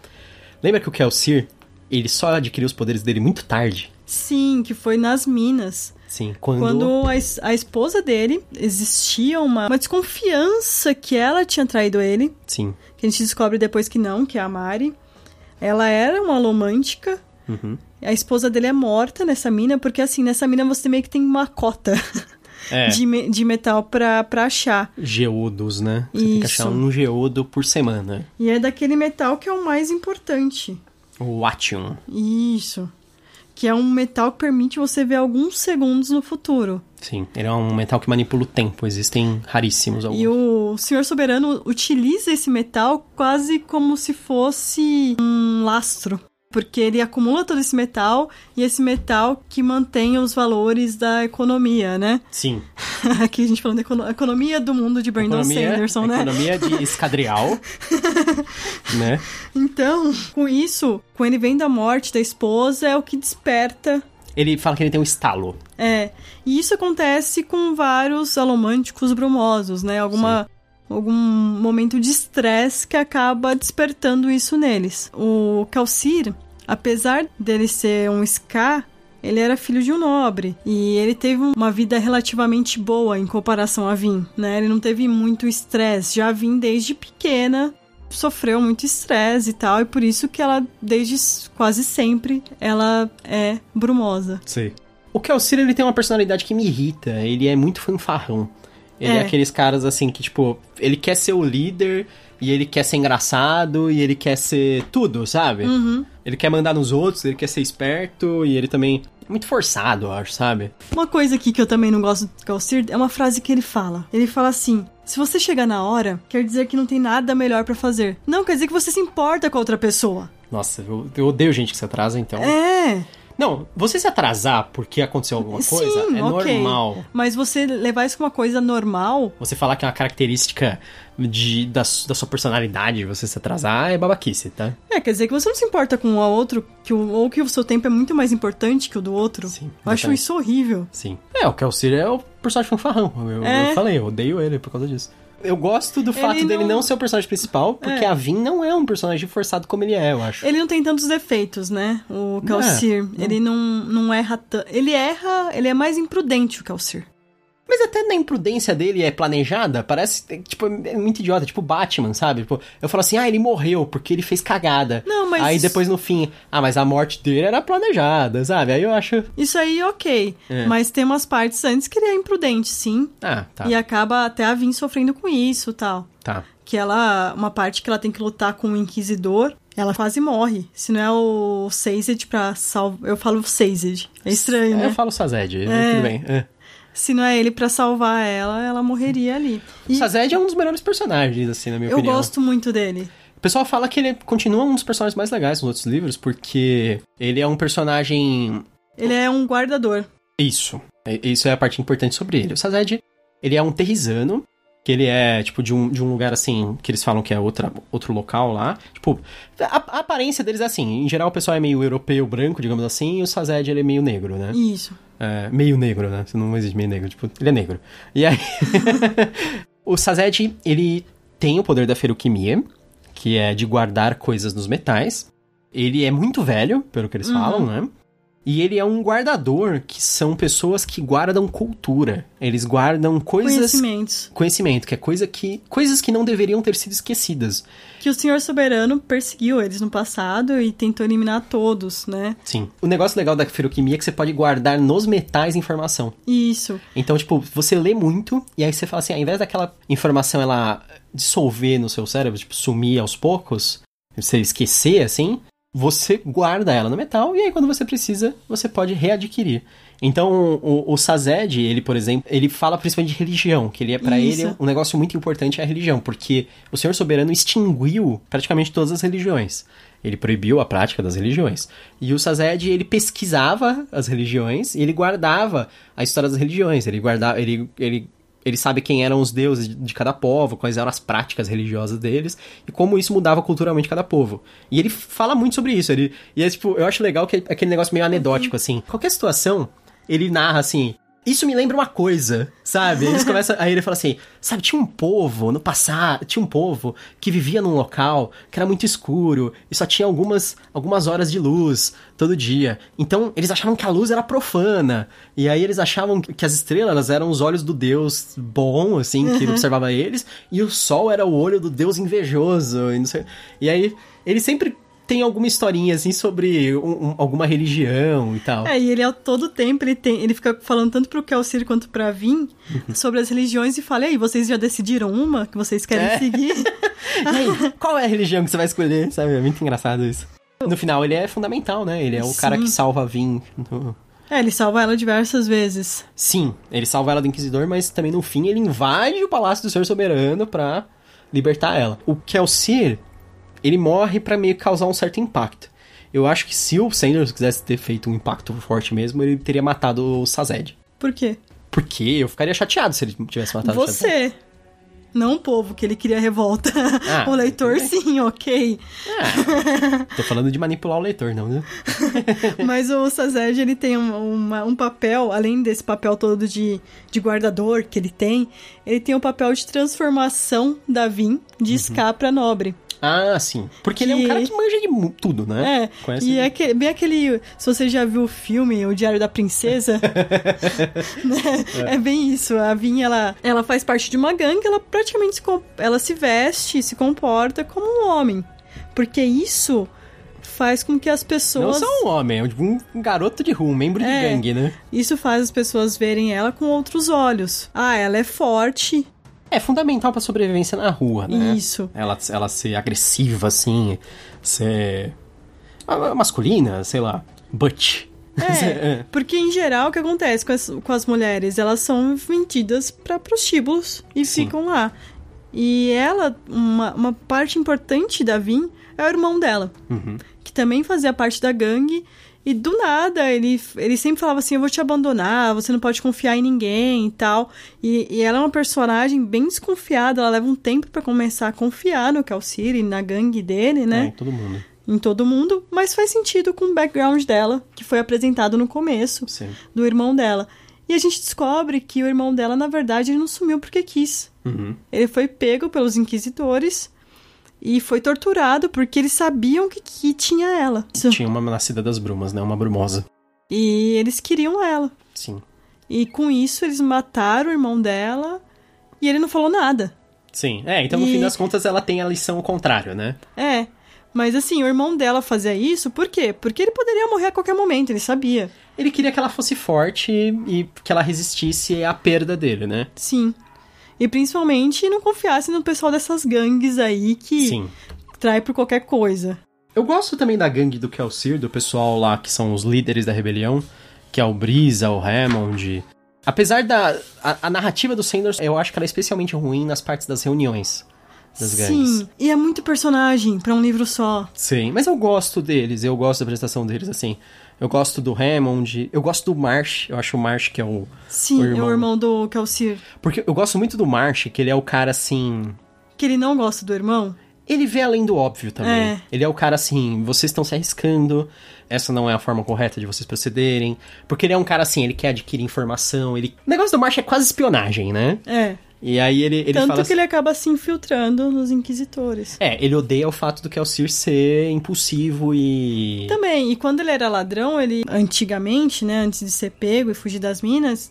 Lembra que o Kelsier, ele só adquiriu os poderes dele muito tarde? Sim, que foi nas minas. Sim, quando... Quando a, a esposa dele, existia uma, uma desconfiança que ela tinha traído ele. Sim. Que a gente descobre depois que não, que é a Mari. Ela era uma romântica. Uhum. A esposa dele é morta nessa mina, porque assim, nessa mina você meio que tem uma cota É. de, de metal pra, pra achar. Geodos, né? Você tem que achar Isso. um geodo por semana. E é daquele metal que é o mais importante. O Atium. Isso. Que é um metal que permite você ver alguns segundos no futuro. Sim, ele é um metal que manipula o tempo. Existem raríssimos alguns. E o Senhor Soberano utiliza esse metal quase como se fosse um lastro. Porque ele acumula todo esse metal e esse metal que mantém os valores da economia, né? Sim. Aqui a gente falando da econo- economia do mundo de Brandon Economia, Sanderson, né? economia de escadrial. né? Então, com isso, com ele vem da morte da esposa, é o que desperta. Ele fala que ele tem um estalo. É. E isso acontece com vários alomânticos brumosos, né? Alguma. Algum momento de estresse que acaba despertando isso neles. O Calcir, apesar dele ser um Ska, ele era filho de um nobre. E ele teve uma vida relativamente boa em comparação a Vin, né? Ele não teve muito estresse. Já Vin, desde pequena, sofreu muito estresse e tal. E por isso que ela, desde quase sempre, ela é brumosa. Sei. O Kelcir, ele tem uma personalidade que me irrita. Ele é muito fanfarrão. Ele é. É. aqueles caras assim que, tipo, ele quer ser o líder e ele quer ser engraçado e ele quer ser tudo, sabe? Uhum. Ele quer mandar nos outros, ele quer ser esperto e ele também é muito forçado, eu acho, sabe? Uma coisa aqui que eu também não gosto do Calcir é uma frase que ele fala. Ele fala assim: se você chegar na hora, quer dizer que não tem nada melhor pra fazer. Não, quer dizer que você se importa com a outra pessoa. Nossa, eu, eu odeio gente que se atrasa, então. É. Não, você se atrasar porque aconteceu alguma coisa Sim, é ok. normal. Mas você levar isso como uma coisa normal. Você falar que é uma característica de, da, da sua personalidade você se atrasar é babaquice, tá? É, quer dizer que você não se importa com o outro, que o, ou que o seu tempo é muito mais importante que o do outro. Sim, Eu acho exatamente. isso horrível. Sim. É, o Kelcir é o personagem fanfarrão. Eu, É. eu falei, eu odeio ele por causa disso. Eu gosto do fato Ele dele não- não ser o personagem principal, porque É. a Vin não é um personagem forçado como ele é, eu acho. Ele não tem tantos defeitos, né? O Calcir. não. Ele não, não erra tanto. Ele erra. Ele é mais imprudente, o Calcir. Mas até na imprudência dele é planejada, parece, tipo, é muito idiota, tipo Batman, sabe? Tipo, eu falo assim, ah, ele morreu porque ele fez cagada. Não, mas- Aí depois no fim, ah, mas a morte dele era planejada, sabe? Aí eu acho, Isso aí, ok. É. Mas tem umas partes antes que ele é imprudente, sim. ah, tá, E acaba até a Vin sofrendo com isso tal. tá. Que ela. Uma parte que ela tem que lutar com o Inquisidor. Ela quase morre. Se não é o Sazed pra salvar. Eu falo Sazed. É estranho, Aí né? Eu falo Sazed, É. tudo bem. É. Se não é ele pra salvar ela, ela morreria ali. O E Sazed é um dos melhores personagens, assim, na minha eu opinião. gosto muito dele. O pessoal fala que ele continua um dos personagens mais legais nos outros livros, porque ele é um personagem Ele é um guardador. Isso. Isso é a parte importante sobre ele. O Sazed, ele é um terrisano, que ele é, tipo, de um, de um lugar, assim, que eles falam que é outra, outro local lá. Tipo, a, a aparência deles é assim. Em geral, o pessoal é meio europeu, branco, digamos assim, e o Sazed, ele é meio negro, né? Isso. É, meio negro, né? Não existe meio negro, tipo, ele é negro. E aí... o Sazed, ele tem o poder da feruquimia, que é de guardar coisas nos metais. Ele é muito velho, pelo que eles Uhum. falam, né? E ele é um guardador, que são pessoas que guardam cultura. Eles guardam coisas... Conhecimentos. Conhecimento, que é coisa que... Coisas que não deveriam ter sido esquecidas. Que o Senhor Soberano perseguiu eles no passado e tentou eliminar todos, né? Sim. O negócio legal da feruquimia é que você pode guardar nos metais informação. Isso. Então, tipo, você lê muito e aí você fala assim, ao invés daquela informação ela dissolver no seu cérebro, tipo, sumir aos poucos, você esquecer, assim, você guarda ela no metal e aí quando você precisa, você pode readquirir. Então, o, o Sazed, ele, por exemplo, ele fala principalmente de religião, que ele é para ele um negócio muito importante é a religião, porque o Senhor Soberano extinguiu praticamente todas as religiões. Ele proibiu a prática das religiões. E o Sazed, ele pesquisava as religiões e ele guardava a história das religiões. Ele guardava, ele, ele ele sabe quem eram os deuses de cada povo, quais eram as práticas religiosas deles e como isso mudava culturalmente cada povo. E ele fala muito sobre isso. Ele, e é tipo, eu acho legal que é aquele negócio meio anedótico, assim. Qualquer situação, ele narra assim: isso me lembra uma coisa, sabe? Eles começam, aí ele fala assim, sabe, tinha um povo no passado, tinha um povo que vivia num local que era muito escuro e só tinha algumas, algumas horas de luz todo dia. Então, eles achavam que a luz era profana. E aí eles achavam que as estrelas eram os olhos do Deus bom, assim, que uhum. observava eles, e o sol era o olho do Deus invejoso, e não sei. E aí, ele sempre tem alguma historinha, assim, sobre um, um, alguma religião e tal. É, e ele a todo tempo, ele tem, ele fica falando tanto pro Kelcir quanto pra Vin uhum. sobre as religiões e fala, e aí, vocês já decidiram uma que vocês querem é. seguir? e aí, qual é a religião que você vai escolher, sabe? É muito engraçado isso. No final, ele é fundamental, né? Ele é o Sim. cara que salva a Vin no... É, ele salva ela diversas vezes. Sim, ele salva ela do Inquisidor, mas também no fim ele invade o Palácio do Senhor Soberano pra libertar ela. O Kelcir, ele morre para meio que causar um certo impacto. Eu acho que se o Sanders quisesse ter feito um impacto forte mesmo, ele teria matado o Sazed. Por quê? Porque eu ficaria chateado se ele tivesse matado Você. o Sazed. Não o povo, que ele queria revolta. Ah, o leitor, sim, ok. Ah, tô falando de manipular o leitor, não, né? Mas o Sazed, ele tem um, uma, um papel, além desse papel todo de, de guardador que ele tem, ele tem o um papel de transformação da Vin de uhum. pra nobre. Ah, sim. Porque que... ele é um cara que manja de tudo, né? É. Conhece e é que, bem aquele. Se você já viu o filme O Diário da Princesa, né? é. é. bem isso. A Vinha, ela, ela faz parte de uma gangue, ela praticamente se, ela se veste, se comporta como um homem. Porque isso faz com que as pessoas. Não só um homem, é um garoto de rua, um membro é, de gangue, né? Isso faz as pessoas verem ela com outros olhos. Ah, ela é forte, é fundamental pra sobrevivência na rua, né? Isso. Ela, ela ser agressiva, assim, ser masculina, sei lá, butch. É, é, porque em geral o que acontece com as, com as mulheres? Elas são vendidas para prostíbulos e Sim. ficam lá. E ela, uma, uma parte importante da Vin é o irmão dela, uhum. que também fazia parte da gangue e do nada, ele, ele sempre falava assim: Eu vou te abandonar, você não pode confiar em ninguém e tal. E, e ela é uma personagem bem desconfiada, ela leva um tempo para começar a confiar no Calciri, na gangue dele, né? É, em todo mundo. Em todo mundo, mas faz sentido com o background dela, que foi apresentado no começo Sim. do irmão dela. E a gente descobre que o irmão dela, na verdade, ele não sumiu porque quis. Uhum. Ele foi pego pelos inquisidores e foi torturado porque eles sabiam que, que tinha ela. Tinha uma nascida das brumas, né? Uma brumosa. E eles queriam ela. Sim. E com isso eles mataram o irmão dela e ele não falou nada. Sim, é, então no e... fim das contas ela tem a lição ao contrário, né? É. Mas assim, o irmão dela fazia isso por quê? Porque ele poderia morrer a qualquer momento, ele sabia. Ele queria que ela fosse forte e que ela resistisse à perda dele, né? Sim. E principalmente não confiasse no pessoal dessas gangues aí que Sim. trai por qualquer coisa. Eu gosto também da gangue do Kelcir, do pessoal lá que são os líderes da rebelião, que é o Brisa, o Hammond. Apesar da. A, a narrativa do Sanders, eu acho que ela é especialmente ruim nas partes das reuniões das gangues. Sim, e é muito personagem para um livro só. Sim, mas eu gosto deles, eu gosto da prestação deles, assim. Eu gosto do Hammond, eu gosto do Marsh, eu acho o Marsh que é o. Sim, o irmão. é o irmão do Kelcir. Porque eu gosto muito do Marsh, que ele é o cara assim. Que ele não gosta do irmão? Ele vê além do óbvio também. É. Ele é o cara assim, vocês estão se arriscando, essa não é a forma correta de vocês procederem. Porque ele é um cara assim, ele quer adquirir informação, ele. O negócio do Marsh é quase espionagem, né? É. E aí ele, ele Tanto fala que assim, ele acaba se infiltrando nos inquisitores. É, ele odeia o fato do Kelsier ser impulsivo e... Também, e quando ele era ladrão, ele, antigamente, né, antes de ser pego e fugir das minas,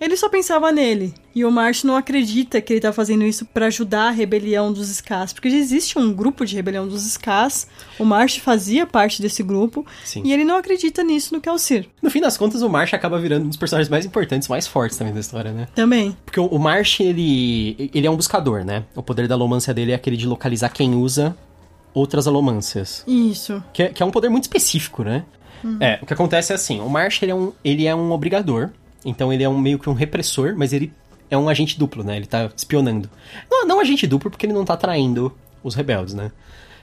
ele só pensava nele. E o Marsh não acredita que ele tá fazendo isso para ajudar a rebelião dos Skás. Porque já existe um grupo de rebelião dos Skás. O Marsh fazia parte desse grupo. Sim. E ele não acredita nisso no Kelcir. No fim das contas, o Marsh acaba virando um dos personagens mais importantes, mais fortes também da história, né? Também. Porque o Marsh, ele, ele é um buscador, né? O poder da alomância dele é aquele de localizar quem usa outras alomâncias. Isso. Que é, que é um poder muito específico, né? Uhum. É, o que acontece é assim, o Marsh ele é um, ele é um obrigador, então ele é um meio que um repressor, mas ele é um agente duplo, né? Ele tá espionando. Não, não agente duplo porque ele não tá traindo os rebeldes, né?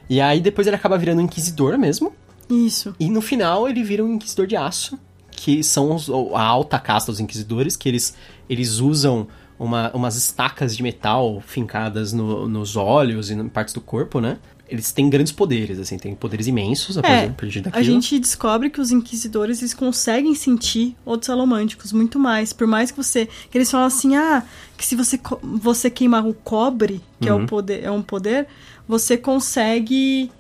E aí depois ele acaba virando um inquisidor mesmo. Isso. E no final ele vira um inquisidor de aço, que são os, a alta casta dos inquisidores, que eles, eles usam uma, umas estacas de metal fincadas no, nos olhos e em partes do corpo, né? Eles têm grandes poderes, assim, têm poderes imensos a é, partir daquilo. A gente descobre que os inquisidores, eles conseguem sentir outros alomânticos muito mais. Por mais que você... Que eles falam assim, ah, que se você, você queimar o cobre, que uhum. é, o poder, é um poder, você consegue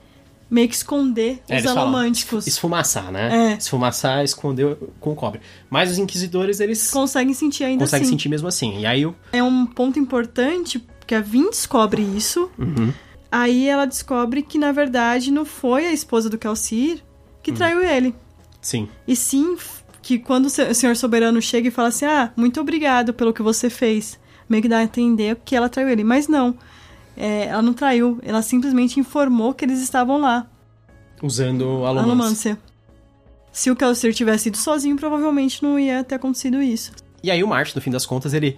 meio que esconder é, os alomânticos. Esfumaçar, né? É. Esfumaçar, esconder com o cobre. Mas os inquisidores, eles... Conseguem sentir ainda conseguem assim. sentir mesmo assim. E aí o... É um ponto importante, que a Vin descobre isso. Uhum. Aí ela descobre que, na verdade, não foi a esposa do Calcir que uhum. traiu ele. Sim. E sim que quando o senhor soberano chega e fala assim, ah, muito obrigado pelo que você fez. Meio que dá a entender que ela traiu ele. Mas não é, ela não traiu, ela simplesmente informou que eles estavam lá. Usando a alomância. Se o Kelsier tivesse ido sozinho, provavelmente não ia ter acontecido isso. E aí o Martin, no fim das contas, ele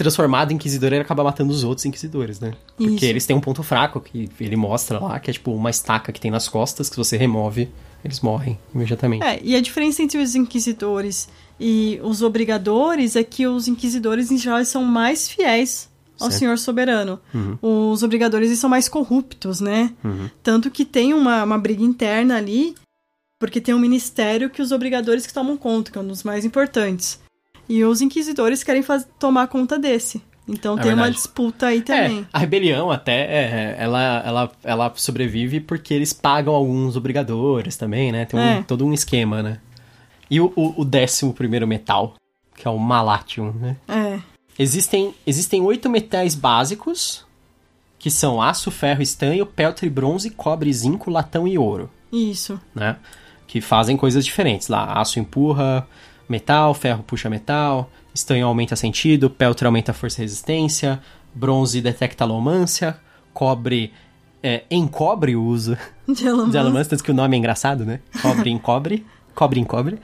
transformado em inquisidor, ele acaba matando os outros inquisidores, né? Porque Isso. eles têm um ponto fraco que ele mostra lá, que é tipo uma estaca que tem nas costas, que você remove, eles morrem imediatamente. É, e a diferença entre os inquisidores e os obrigadores é que os inquisidores, em geral, são mais fiéis ao certo. senhor soberano. Uhum. Os obrigadores são mais corruptos, né? Uhum. Tanto que tem uma, uma briga interna ali, porque tem um ministério que os obrigadores que tomam conta, que é um dos mais importantes. E os inquisidores querem faz, tomar conta desse. Então é tem verdade. uma disputa aí também. É, a rebelião até, é, ela, ela, ela sobrevive porque eles pagam alguns obrigadores também, né? Tem um, é. todo um esquema, né? E o, o, o décimo primeiro metal, que é o Malatium, né? É. Existem, existem oito metais básicos, que são aço, ferro, estanho, peltre, bronze, cobre, zinco, latão e ouro. Isso. Né? Que fazem coisas diferentes. Lá, aço empurra metal, ferro puxa metal, estanho aumenta sentido, peltre aumenta força e resistência, bronze detecta alomância, cobre é, encobre o uso de alomância, tanto que o nome é engraçado, né? Cobre encobre, cobre encobre.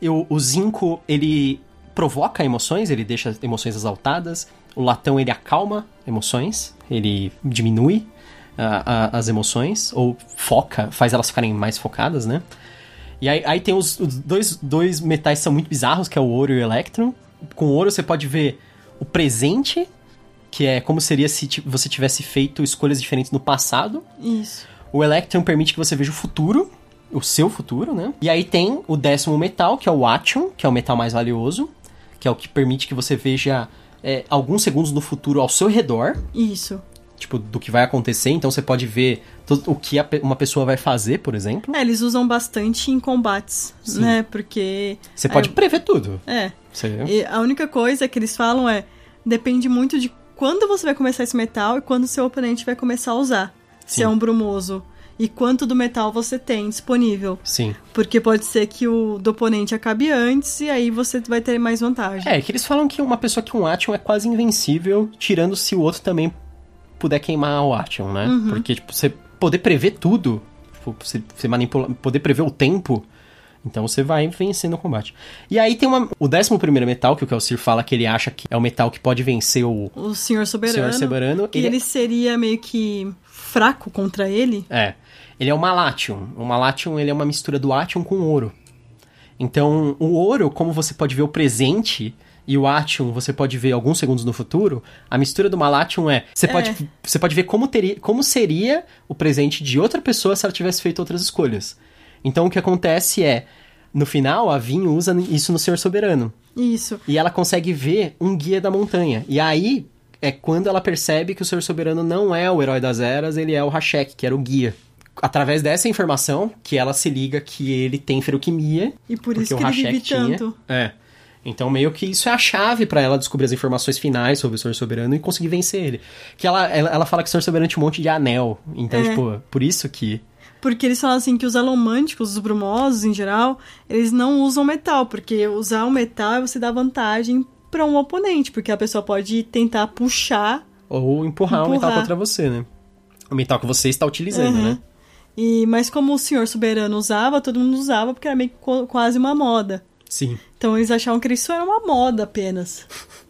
E o, o zinco, ele provoca emoções, ele deixa emoções exaltadas. O latão ele acalma emoções, ele diminui uh, uh, as emoções, ou foca, faz elas ficarem mais focadas, né? E aí, aí tem os, os, dois, dois metais que são muito bizarros, que é o ouro e o elétron. Com o ouro você pode ver o presente, que é como seria se você tivesse feito escolhas diferentes no passado. Isso. O elétron permite que você veja o futuro, o seu futuro, né? E aí tem o décimo metal, que é o ation, que é o metal mais valioso que é o que permite que você veja é, alguns segundos no futuro ao seu redor. Isso. Tipo, do que vai acontecer, então você pode ver o que uma pessoa vai fazer, por exemplo. É, eles usam bastante em combates, Sim. né? Porque. Você pode é, prever tudo. É. Você... a única coisa que eles falam é: depende muito de quando você vai começar esse metal e quando o seu oponente vai começar a usar. Sim. Se é um brumoso e quanto do metal você tem disponível. Sim. Porque pode ser que o do oponente acabe antes e aí você vai ter mais vantagem. É, que eles falam que uma pessoa que um Action é quase invencível, tirando se o outro também puder queimar o Action, né? Uhum. Porque, tipo, você poder prever tudo, tipo, você, você manipular, poder prever o tempo, então você vai vencendo o combate. E aí tem uma, o décimo primeiro metal, que o Kelsir fala que ele acha que é o metal que pode vencer o... O Senhor Soberano. Senhor Soberano. Que ele, ele seria meio que fraco contra ele. É. Ele é o Malatium. O Malatium ele é uma mistura do Atium com ouro. Então, o ouro, como você pode ver o presente, e o Atium você pode ver alguns segundos no futuro, a mistura do Malatium é. Você, é. Pode, você pode ver como, teria, como seria o presente de outra pessoa se ela tivesse feito outras escolhas. Então, o que acontece é. No final, a Vin usa isso no Senhor Soberano. Isso. E ela consegue ver um guia da montanha. E aí é quando ela percebe que o Senhor Soberano não é o herói das eras, ele é o Hashek, que era o guia através dessa informação que ela se liga que ele tem feroquimia. E por isso que ele vive tinha. tanto. É. Então, meio que isso é a chave para ela descobrir as informações finais sobre o Senhor Soberano e conseguir vencer ele. Que ela, ela, ela fala que o Senhor Soberano tinha um monte de anel. Então, é. tipo, por isso que. Porque eles falam assim que os alomânticos, os brumosos em geral, eles não usam metal, porque usar o metal é você dar vantagem para um oponente, porque a pessoa pode tentar puxar ou empurrar, empurrar. o metal contra você, né? O metal que você está utilizando, uhum. né? E, mas como o senhor soberano usava, todo mundo usava porque era meio que quase uma moda. Sim. Então eles achavam que isso era uma moda apenas.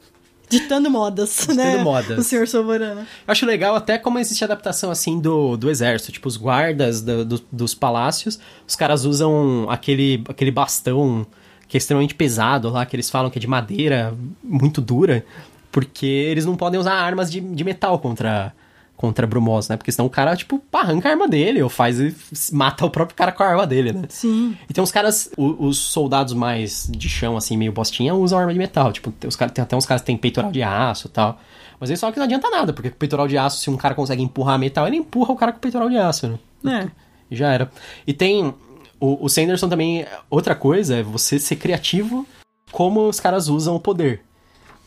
Ditando modas, Ditando né? modas. O senhor soberano. Eu acho legal até como existe adaptação, assim, do, do exército. Tipo, os guardas do, do, dos palácios, os caras usam aquele, aquele bastão que é extremamente pesado lá, que eles falam que é de madeira, muito dura, porque eles não podem usar armas de, de metal contra contra Brumos, né? Porque senão o cara, tipo, arranca a arma dele, ou faz e mata o próprio cara com a arma dele, né? Sim. E tem uns caras, o, os soldados mais de chão, assim, meio bostinha, usam arma de metal. Tipo, tem, os, tem até uns caras que tem peitoral de aço e tal. Mas eles falam que não adianta nada, porque com peitoral de aço, se um cara consegue empurrar metal, ele empurra o cara com peitoral de aço, né? É. Já era. E tem. O, o Sanderson também. Outra coisa é você ser criativo como os caras usam o poder.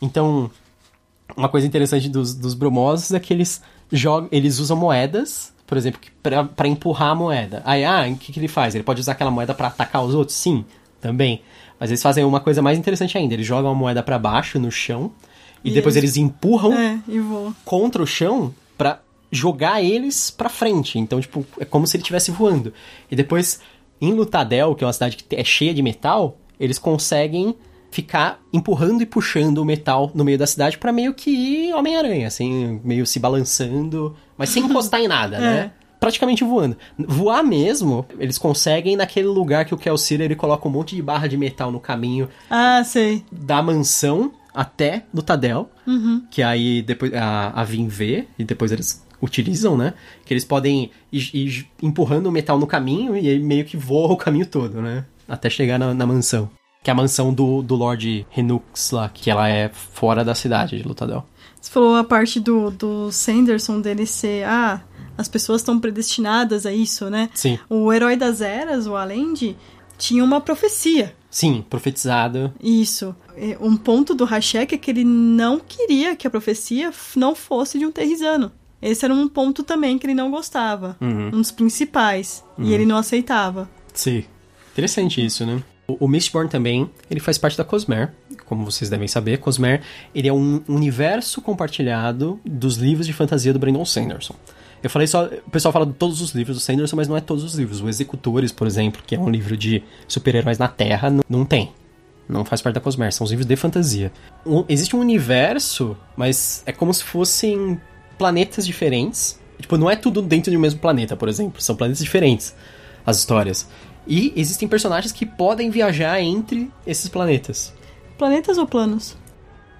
Então, uma coisa interessante dos, dos bromosos é que eles jogam, eles usam moedas, por exemplo, para empurrar a moeda. Aí, ah, o que, que ele faz? Ele pode usar aquela moeda para atacar os outros? Sim, também. Mas eles fazem uma coisa mais interessante ainda. Eles jogam a moeda para baixo no chão e, e depois eles, eles empurram é, contra o chão para jogar eles para frente. Então, tipo, é como se ele estivesse voando. E depois, em Lutadel, que é uma cidade que é cheia de metal, eles conseguem ficar empurrando e puxando o metal no meio da cidade para meio que Homem-Aranha, assim, meio se balançando, mas sem encostar em nada, é. né? Praticamente voando. Voar mesmo, eles conseguem naquele lugar que o Kelcir ele coloca um monte de barra de metal no caminho. Ah, sei. Da mansão até no Tadel, uhum. que aí depois a, a Vin vê e depois eles utilizam, né? Que eles podem ir, ir empurrando o metal no caminho e aí meio que voa o caminho todo, né? Até chegar na, na mansão. Que é a mansão do, do Lord Renux lá, que ela é fora da cidade de Lutadel. Você falou a parte do, do Sanderson dele ser, ah, as pessoas estão predestinadas a isso, né? Sim. O Herói das Eras, o Alend, tinha uma profecia. Sim, profetizado. Isso. Um ponto do Hashek é que ele não queria que a profecia não fosse de um terrisano. Esse era um ponto também que ele não gostava. Uhum. Um dos principais. Uhum. E ele não aceitava. Sim. Interessante isso, né? O Mistborn também, ele faz parte da Cosmere, como vocês devem saber. Cosmere, ele é um universo compartilhado dos livros de fantasia do Brandon Sanderson. Eu falei só, o pessoal fala de todos os livros do Sanderson, mas não é todos os livros. O Executores, por exemplo, que é um livro de super-heróis na Terra, não, não tem. Não faz parte da Cosmere, são os livros de fantasia. Um, existe um universo, mas é como se fossem planetas diferentes. Tipo, não é tudo dentro de um mesmo planeta, por exemplo. São planetas diferentes, as histórias. E existem personagens que podem viajar entre esses planetas. Planetas ou planos?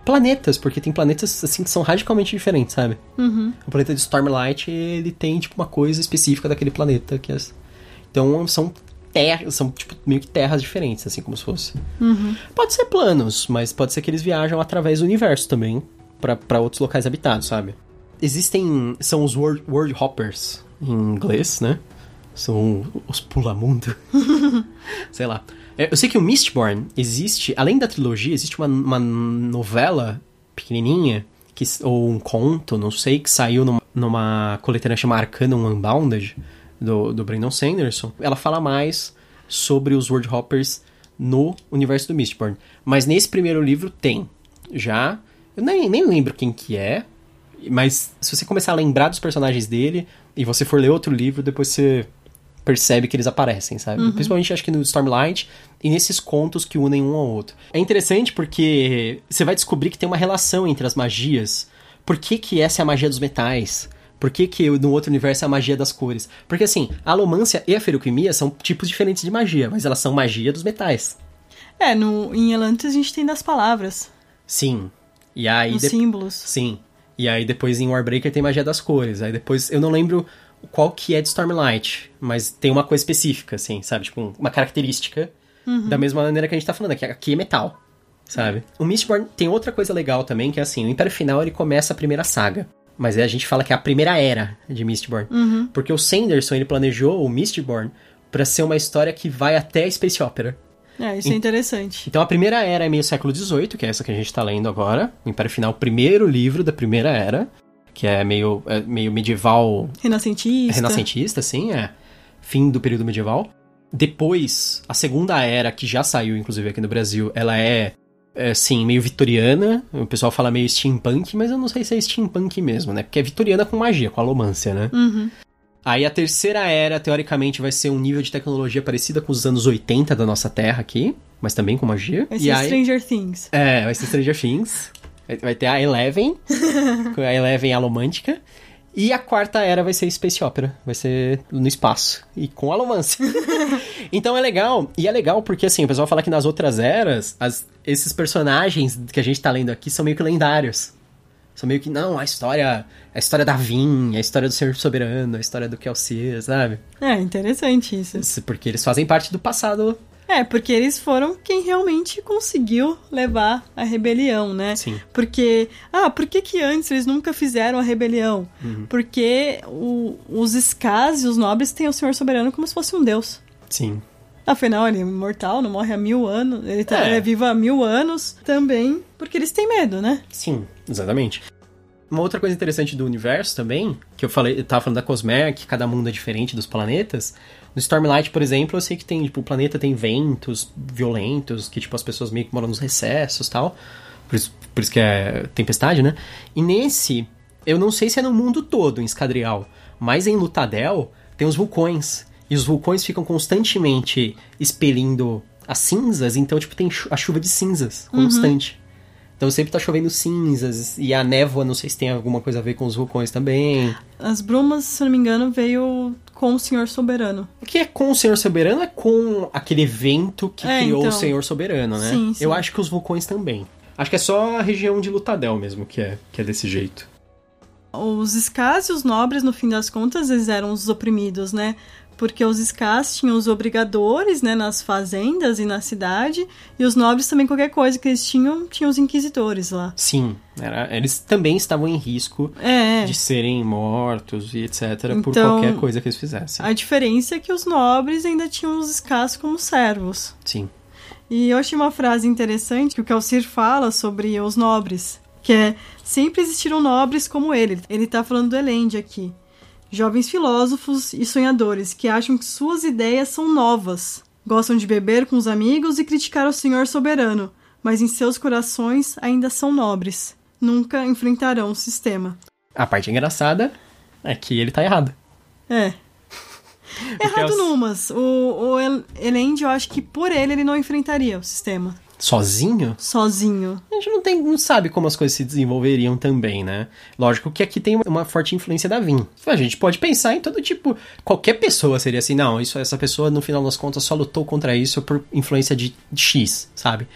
Planetas, porque tem planetas assim que são radicalmente diferentes, sabe? Uhum. O planeta de Stormlight, ele tem tipo uma coisa específica daquele planeta que é... Então são terras, são tipo meio que terras diferentes, assim como se fosse. Uhum. Pode ser planos, mas pode ser que eles viajam através do universo também para outros locais habitados, sabe? Existem são os world, world hoppers em inglês, né? São os pula-mundo. Sei lá. É, eu sei que o Mistborn existe, além da trilogia, existe uma, uma novela pequenininha, que, ou um conto, não sei, que saiu numa, numa coletânea chamada Arcanum Unbounded, do, do Brandon Sanderson. Ela fala mais sobre os World Hoppers no universo do Mistborn. Mas nesse primeiro livro tem já... Eu nem, nem lembro quem que é, mas se você começar a lembrar dos personagens dele e você for ler outro livro, depois você percebe que eles aparecem, sabe? Uhum. Principalmente acho que no Stormlight e nesses contos que unem um ao outro. É interessante porque você vai descobrir que tem uma relação entre as magias. Por que, que essa é a magia dos metais? Por que, que no outro universo é a magia das cores? Porque assim, a alomância e a feruquimia são tipos diferentes de magia, mas elas são magia dos metais. É, no, em Elantis a gente tem das palavras. Sim. E aí. Os de... símbolos. Sim. E aí depois em Warbreaker tem magia das cores. Aí depois. Eu não lembro qual que é de Stormlight, mas tem uma coisa específica, assim, sabe? Tipo, uma característica. Uhum. Da mesma maneira que a gente tá falando, que aqui é metal, sabe? O Mistborn tem outra coisa legal também, que é assim, o Império Final ele começa a primeira saga. Mas aí a gente fala que é a primeira era de Mistborn. Uhum. Porque o Sanderson, ele planejou o Mistborn para ser uma história que vai até a Space Opera. É, isso é interessante. Então a primeira era é meio século XVIII, que é essa que a gente tá lendo agora. O Império Final, o primeiro livro da primeira era que é meio, é meio medieval. Renascentista. Renascentista, sim, é. Fim do período medieval. Depois, a segunda era, que já saiu, inclusive, aqui no Brasil, ela é, é sim, meio vitoriana. O pessoal fala meio steampunk, mas eu não sei se é steampunk mesmo, né? Porque é vitoriana com magia, com alomância, né? Uhum. Aí a terceira era, teoricamente, vai ser um nível de tecnologia parecida com os anos 80 da nossa Terra aqui, mas também com magia. Vai ser aí... Stranger Things. É, vai ser Stranger Things. Vai ter a Eleven, a Eleven alomântica. E a quarta era vai ser Space Opera, vai ser no espaço e com alomance. então é legal, e é legal porque assim, o pessoal fala que nas outras eras, as, esses personagens que a gente tá lendo aqui são meio que lendários. São meio que, não, a história, a história da Vin, a história do Senhor Soberano, a história do Kelsier, sabe? É, interessante isso. isso. Porque eles fazem parte do passado é, porque eles foram quem realmente conseguiu levar a rebelião, né? Sim. Porque, ah, por que que antes eles nunca fizeram a rebelião? Uhum. Porque o, os Skaz e os nobres têm o Senhor Soberano como se fosse um deus. Sim. Afinal, ele é imortal, não morre há mil anos, ele, tá, é. é vivo há mil anos também, porque eles têm medo, né? Sim, exatamente. Uma outra coisa interessante do universo também, que eu falei, eu tava falando da Cosmere, que cada mundo é diferente dos planetas, no Stormlight, por exemplo, eu sei que tem, tipo, o planeta tem ventos violentos, que, tipo, as pessoas meio que moram nos recessos e tal. Por isso, por isso que é tempestade, né? E nesse, eu não sei se é no mundo todo, em Escadrial, mas em Lutadel tem os vulcões. E os vulcões ficam constantemente expelindo as cinzas, então, tipo, tem a chuva de cinzas uhum. constante. Uhum. Então sempre tá chovendo cinzas. E a névoa, não sei se tem alguma coisa a ver com os vulcões também. As brumas, se não me engano, veio com o Senhor Soberano. O que é com o Senhor Soberano é com aquele evento que é, criou então... o Senhor Soberano, né? Sim, sim. Eu acho que os vulcões também. Acho que é só a região de Lutadel mesmo que é, que é desse jeito. Os escás e os nobres, no fim das contas, eles eram os oprimidos, né? Porque os escás tinham os obrigadores, né, nas fazendas e na cidade, e os nobres também qualquer coisa que eles tinham, tinham os inquisidores lá. Sim, era, eles também estavam em risco é. de serem mortos e etc então, por qualquer coisa que eles fizessem. A diferença é que os nobres ainda tinham os escás como servos. Sim. E eu achei uma frase interessante que o Calcir fala sobre os nobres, que é sempre existiram nobres como ele. Ele está falando do Elend aqui jovens filósofos e sonhadores que acham que suas ideias são novas. Gostam de beber com os amigos e criticar o Senhor soberano, mas em seus corações ainda são nobres. Nunca enfrentarão o sistema. A parte engraçada é que ele tá errado. É. errado numas. O, o Elend, eu acho que por ele ele não enfrentaria o sistema. Sozinho? Sozinho. A gente não, tem, não sabe como as coisas se desenvolveriam também, né? Lógico que aqui tem uma forte influência da Vin. A gente pode pensar em todo tipo. Qualquer pessoa seria assim, não, isso, essa pessoa no final das contas só lutou contra isso por influência de, de X, sabe?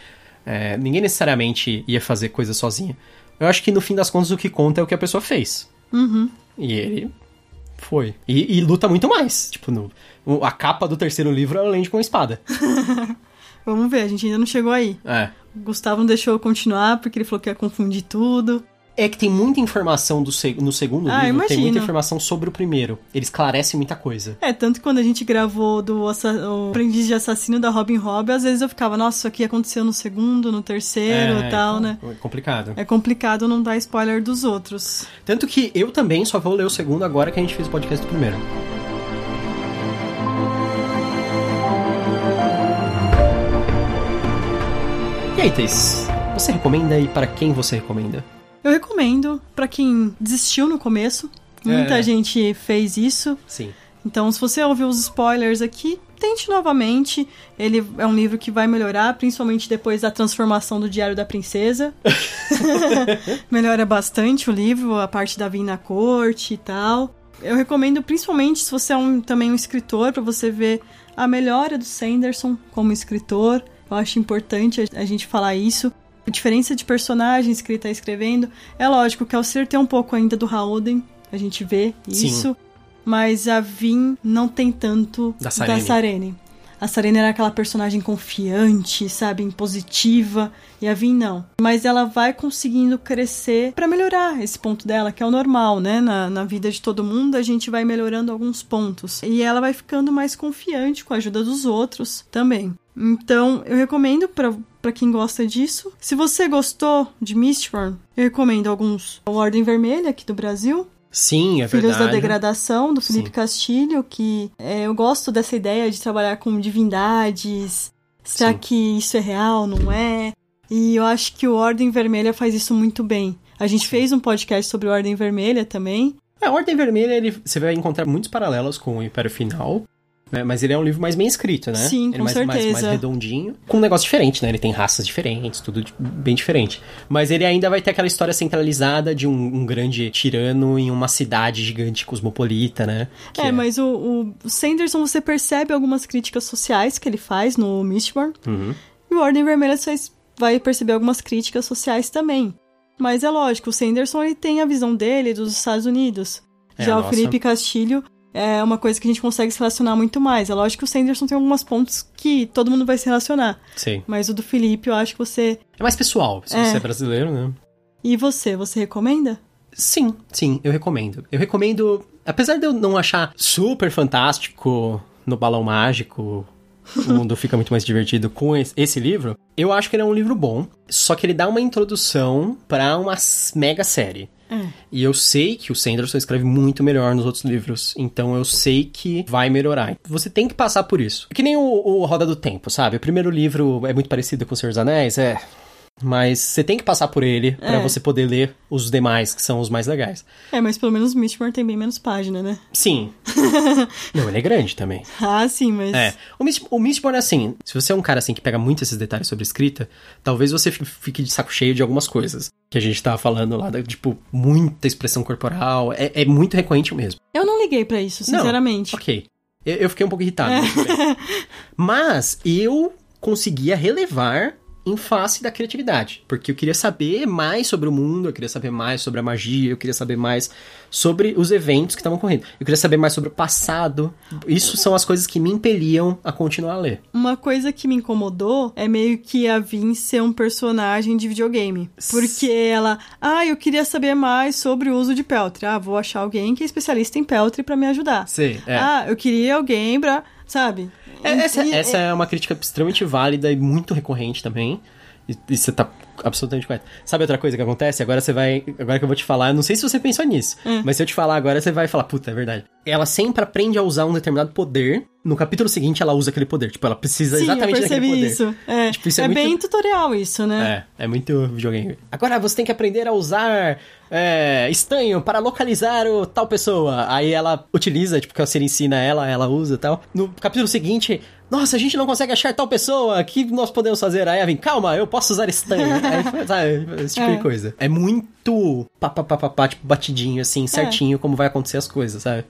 É, ninguém necessariamente ia fazer coisa sozinha. Eu acho que no fim das contas o que conta é o que a pessoa fez. Uhum. E ele foi. E, e luta muito mais. Tipo, no, a capa do terceiro livro é o Land com espada. Vamos ver, a gente ainda não chegou aí. É. O Gustavo não deixou eu continuar porque ele falou que ia confundir tudo. É que tem muita informação do seg no segundo ah, livro, imagino. tem muita informação sobre o primeiro. Ele esclarece muita coisa. É, tanto que quando a gente gravou do o Aprendiz de Assassino da Robin Hood, às vezes eu ficava, nossa, isso aqui aconteceu no segundo, no terceiro é, e tal, né? É complicado. É complicado não dar spoiler dos outros. Tanto que eu também só vou ler o segundo agora que a gente fez o podcast do primeiro. Thaís, você recomenda e para quem você recomenda? Eu recomendo para quem desistiu no começo. Muita é. gente fez isso. Sim. Então, se você ouviu os spoilers aqui, tente novamente. Ele é um livro que vai melhorar, principalmente depois da transformação do Diário da Princesa. Melhora bastante o livro, a parte da vinda na corte e tal. Eu recomendo principalmente se você é um, também um escritor, para você ver a melhora do Sanderson como escritor. Eu acho importante a gente falar isso. A diferença de personagens que ele está escrevendo. É lógico que ao ser tem um pouco ainda do Howden, a gente vê isso. Sim. Mas a Vin não tem tanto da Sarene. Da Sarene. A Sarene era aquela personagem confiante, sabe, impositiva, e a Vin não. Mas ela vai conseguindo crescer para melhorar esse ponto dela, que é o normal, né? Na, na vida de todo mundo, a gente vai melhorando alguns pontos. E ela vai ficando mais confiante com a ajuda dos outros também. Então, eu recomendo para quem gosta disso. Se você gostou de Mistborn, eu recomendo alguns. O Ordem Vermelha, aqui do Brasil. Sim, é Filhos verdade. da Degradação, do Felipe Sim. Castilho, que é, eu gosto dessa ideia de trabalhar com divindades. Será Sim. que isso é real? Não é? E eu acho que o Ordem Vermelha faz isso muito bem. A gente fez um podcast sobre Ordem Vermelha também. É, a Ordem Vermelha, ele, você vai encontrar muitos paralelos com o Império Final, né? Mas ele é um livro mais bem escrito, né? Sim, ele com é mais, certeza. Mais, mais redondinho. Com um negócio diferente, né? Ele tem raças diferentes, tudo bem diferente. Mas ele ainda vai ter aquela história centralizada de um, um grande tirano em uma cidade gigante cosmopolita, né? É, é, mas o, o Sanderson, você percebe algumas críticas sociais que ele faz no Mistborn. Uhum. E o Ordem Vermelha você vai perceber algumas críticas sociais também. Mas é lógico, o Sanderson ele tem a visão dele dos Estados Unidos. É, Já o Felipe Castilho é uma coisa que a gente consegue se relacionar muito mais. É lógico que o Sanderson tem alguns pontos que todo mundo vai se relacionar. Sim. Mas o do Felipe, eu acho que você. É mais pessoal, se é. você é brasileiro, né? E você, você recomenda? Sim, sim, eu recomendo. Eu recomendo, apesar de eu não achar super fantástico no Balão Mágico, o mundo fica muito mais divertido com esse livro, eu acho que ele é um livro bom, só que ele dá uma introdução para uma mega série. E eu sei que o Sanderson escreve muito melhor nos outros livros. Então eu sei que vai melhorar. Você tem que passar por isso. Que nem o, o Roda do Tempo, sabe? O primeiro livro é muito parecido com O Senhor dos Anéis, é. Mas você tem que passar por ele é. para você poder ler os demais, que são os mais legais. É, mas pelo menos o Mistborn tem bem menos página, né? Sim. Não, ele é grande também. Ah, sim, mas... É. O, Mist o Mistborn, assim, se você é um cara, assim, que pega muito esses detalhes sobre escrita, talvez você fique de saco cheio de algumas coisas. Que a gente tava falando lá, da, tipo, muita expressão corporal. É, é muito recorrente mesmo. Eu não liguei para isso, sinceramente. Não, ok. Eu, eu, fiquei um pouco irritado. É. Mas eu conseguia relevar em face da criatividade, porque eu queria saber mais sobre o mundo, eu queria saber mais sobre a magia, eu queria saber mais sobre os eventos que estavam ocorrendo, eu queria saber mais sobre o passado. Isso são as coisas que me impeliam a continuar a ler. Uma coisa que me incomodou é meio que a Vin ser um personagem de videogame, porque ela, ah, eu queria saber mais sobre o uso de Peltre. Ah, vou achar alguém que é especialista em Peltre para me ajudar. Sim, é. Ah, eu queria alguém pra, sabe? É, essa, essa é uma crítica extremamente válida e muito recorrente também. E, e, você tá absolutamente correto. Sabe outra coisa que acontece? Agora você vai. Agora que eu vou te falar, eu não sei se você pensou nisso, hum. mas se eu te falar agora, você vai falar, puta, é verdade. Ela sempre aprende a usar um determinado poder. No capítulo seguinte, ela usa aquele poder. Tipo, ela precisa Sim, exatamente eu daquele poder. Isso. É, tipo, isso é, é muito... bem tutorial isso, né? É, é muito videogame. Agora você tem que aprender a usar é, estanho para localizar o tal pessoa. Aí ela utiliza, tipo, que você ensina ela, ela usa e tal. No capítulo seguinte, nossa, a gente não consegue achar tal pessoa, o que nós podemos fazer? Aí Evan, calma, eu posso usar estanho. Aí, sabe, esse tipo é. de coisa. É muito pá, pá, pá, pá, pá, tipo, batidinho, assim, certinho é. como vai acontecer as coisas, sabe?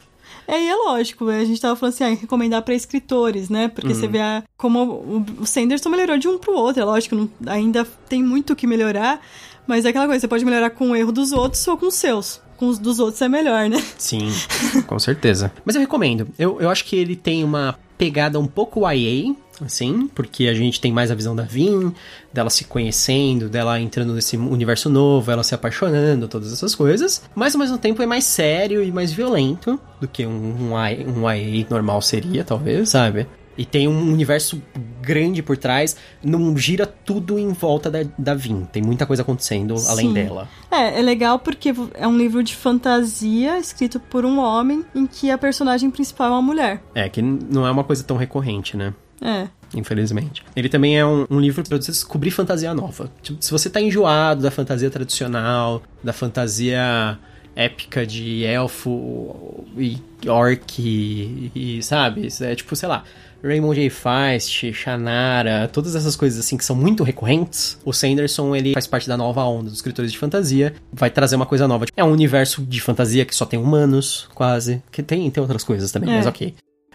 É, e é lógico, a gente tava falando assim, ah, recomendar para escritores, né? Porque uhum. você vê a, como o, o Sanderson melhorou de um pro outro. É lógico, não, ainda tem muito o que melhorar, mas é aquela coisa, você pode melhorar com o erro dos outros ou com os seus. Com os dos outros é melhor, né? Sim, com certeza. Mas eu recomendo. Eu, eu acho que ele tem uma pegada um pouco YA, assim, porque a gente tem mais a visão da Vin, dela se conhecendo, dela entrando nesse universo novo, ela se apaixonando, todas essas coisas. Mas ao mesmo tempo é mais sério e mais violento do que um, um, um normal seria, talvez, sabe? E tem um universo grande por trás, não gira tudo em volta da, da Vin. Tem muita coisa acontecendo Sim. além dela. É, é legal porque é um livro de fantasia escrito por um homem em que a personagem principal é uma mulher. É, que não é uma coisa tão recorrente, né? É. Infelizmente. Ele também é um, um livro para você descobrir fantasia nova. Tipo, se você tá enjoado da fantasia tradicional, da fantasia épica de elfo e orc e, e sabe? É tipo, sei lá, Raymond J. Feist, Shannara, todas essas coisas assim que são muito recorrentes, o Sanderson ele faz parte da nova onda dos escritores de fantasia, vai trazer uma coisa nova. É um universo de fantasia que só tem humanos, quase, que tem, tem outras coisas também, é. mas ok.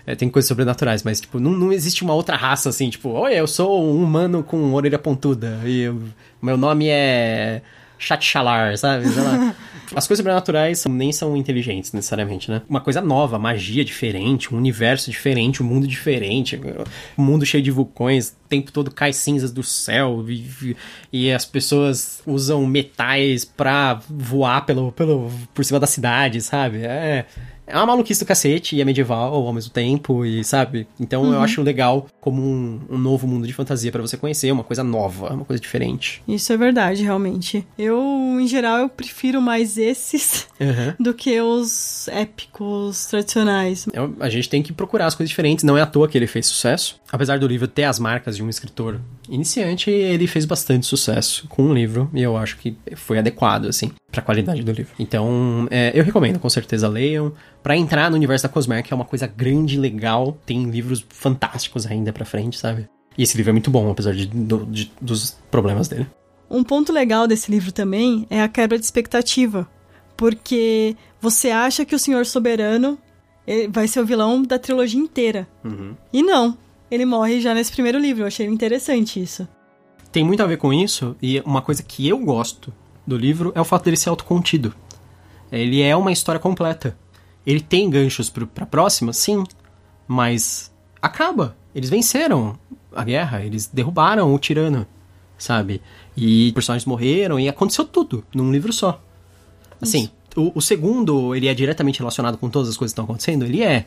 É, tem coisas sobrenaturais, mas, tipo, não, não existe uma outra raça assim, tipo, oi, eu sou um humano com orelha pontuda e eu, meu nome é Chatchalar, sabe? As coisas sobrenaturais nem são inteligentes, necessariamente, né? Uma coisa nova, magia diferente, um universo diferente, um mundo diferente, um mundo cheio de vulcões, o tempo todo cai cinzas do céu e, e as pessoas usam metais pra voar pelo, pelo, por cima da cidade, sabe? É, é uma maluquice do cacete e é medieval ao mesmo tempo, e sabe? Então uhum. eu acho legal como um, um novo mundo de fantasia para você conhecer, uma coisa nova, uma coisa diferente. Isso é verdade, realmente. Eu, em geral, eu prefiro mais esses uhum. do que os épicos tradicionais. É, a gente tem que procurar as coisas diferentes, não é à toa que ele fez sucesso. Apesar do livro ter as marcas de um escritor iniciante, ele fez bastante sucesso com o livro e eu acho que foi adequado, assim, pra qualidade do livro. Então, é, eu recomendo, com certeza, leiam. Pra entrar no universo da Cosmere, que é uma coisa grande, legal, tem livros fantásticos ainda pra frente, sabe? E esse livro é muito bom, apesar de, do, de, dos problemas dele. Um ponto legal desse livro também é a quebra de expectativa. Porque você acha que o Senhor Soberano vai ser o vilão da trilogia inteira. Uhum. E não. Ele morre já nesse primeiro livro. Eu achei interessante isso. Tem muito a ver com isso, e uma coisa que eu gosto do livro é o fato dele ser autocontido. Ele é uma história completa. Ele tem ganchos pro, pra próxima, sim, mas acaba. Eles venceram a guerra, eles derrubaram o tirano, sabe? E personagens morreram e aconteceu tudo num livro só. Assim, o, o, segundo, ele é diretamente relacionado com todas as coisas que estão acontecendo? Ele é.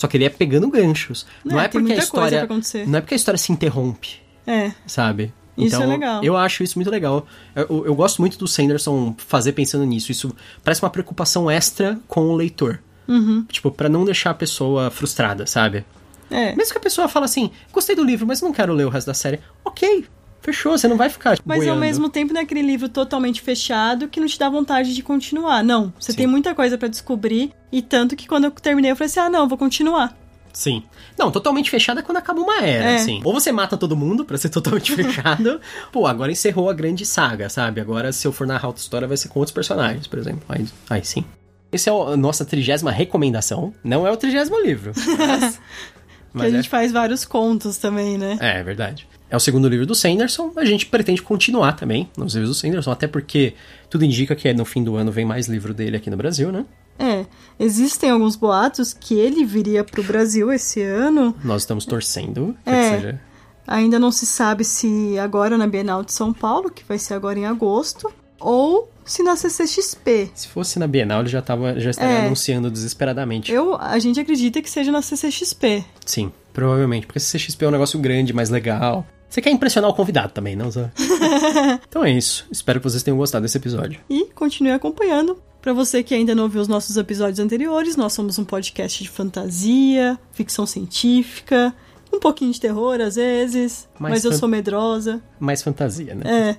Só que ele é pegando ganchos. Não, não é, é porque a história. Não é porque a história se interrompe. É. Sabe? Isso então, é legal. Eu acho isso muito legal. Eu, eu, eu, gosto muito do Sanderson fazer pensando nisso. Isso parece uma preocupação extra com o leitor. Uhum. Tipo, para não deixar a pessoa frustrada, sabe? É. Mesmo que a pessoa fala assim, gostei do livro, mas não quero ler o resto da série. Ok, fechou, você não vai ficar. Mas boiando. ao mesmo tempo não é aquele livro totalmente fechado que não te dá vontade de continuar. Não, você Sim. tem muita coisa para descobrir. E tanto que quando eu terminei, eu falei assim: ah, não, vou continuar. Sim. Não, totalmente fechada é quando acaba uma era, é. assim. Ou você mata todo mundo pra ser totalmente fechado. Pô, agora encerrou a grande saga, sabe? Agora, se eu for narrar outra história, vai ser com outros personagens, por exemplo. Aí, aí sim. Esse é a nossa trigésima recomendação. Não é o trigésimo livro. Mas, mas a gente é... faz vários contos também, né? É, é verdade. É o segundo livro do Sanderson. A gente pretende continuar também nos livros do Sanderson, até porque tudo indica que no fim do ano vem mais livro dele aqui no Brasil, né? É, existem alguns boatos que ele viria pro Brasil esse ano. Nós estamos torcendo é, que seja. Ainda não se sabe se agora na Bienal de São Paulo, que vai ser agora em agosto, ou se na CCXP. Se fosse na Bienal, ele já, tava, já estaria é, anunciando desesperadamente. Eu, a gente acredita que seja na CCXP. Sim, provavelmente, porque a CCXP é um negócio grande, mais legal. Você quer impressionar o convidado também, não, Zé? então é isso. Espero que vocês tenham gostado desse episódio. E continue acompanhando. Para você que ainda não viu os nossos episódios anteriores, nós somos um podcast de fantasia, ficção científica, um pouquinho de terror às vezes, mais mas eu sou medrosa. Mais fantasia, né?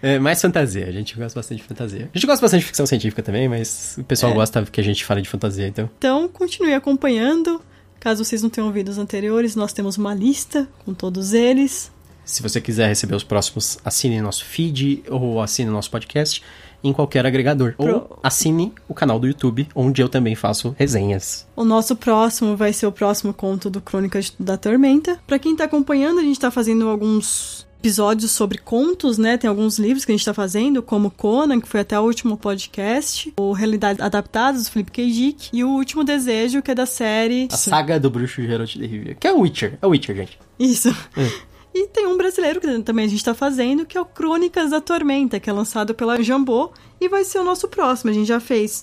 É. é. Mais fantasia, a gente gosta bastante de fantasia. A gente gosta bastante de ficção científica também, mas o pessoal é. gosta que a gente fale de fantasia, então. Então, continue acompanhando. Caso vocês não tenham ouvido os anteriores, nós temos uma lista com todos eles. Se você quiser receber os próximos, assine nosso feed ou assine nosso podcast em qualquer agregador. Pro... Ou assine o canal do YouTube, onde eu também faço resenhas. O nosso próximo vai ser o próximo conto do Crônicas da Tormenta. Para quem tá acompanhando, a gente tá fazendo alguns episódios sobre contos, né? Tem alguns livros que a gente tá fazendo, como Conan, que foi até o último podcast, o Realidade Adaptadas, do Felipe K. Dick, e o Último Desejo, que é da série... A Saga do Bruxo Geralt de Rivia, que é o Witcher, é o Witcher, gente. Isso. É. E tem um brasileiro que também a gente tá fazendo, que é o Crônicas da Tormenta, que é lançado pela Jambô, e vai ser o nosso próximo. A gente já fez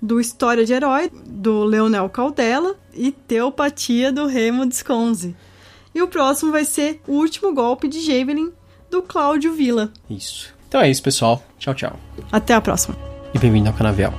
do História de Herói, do Leonel Caldela, e Teopatia, do Remo Desconze. E o próximo vai ser o último golpe de Javelin do Cláudio Villa. Isso. Então é isso, pessoal. Tchau, tchau. Até a próxima. E bem-vindo ao Canavial.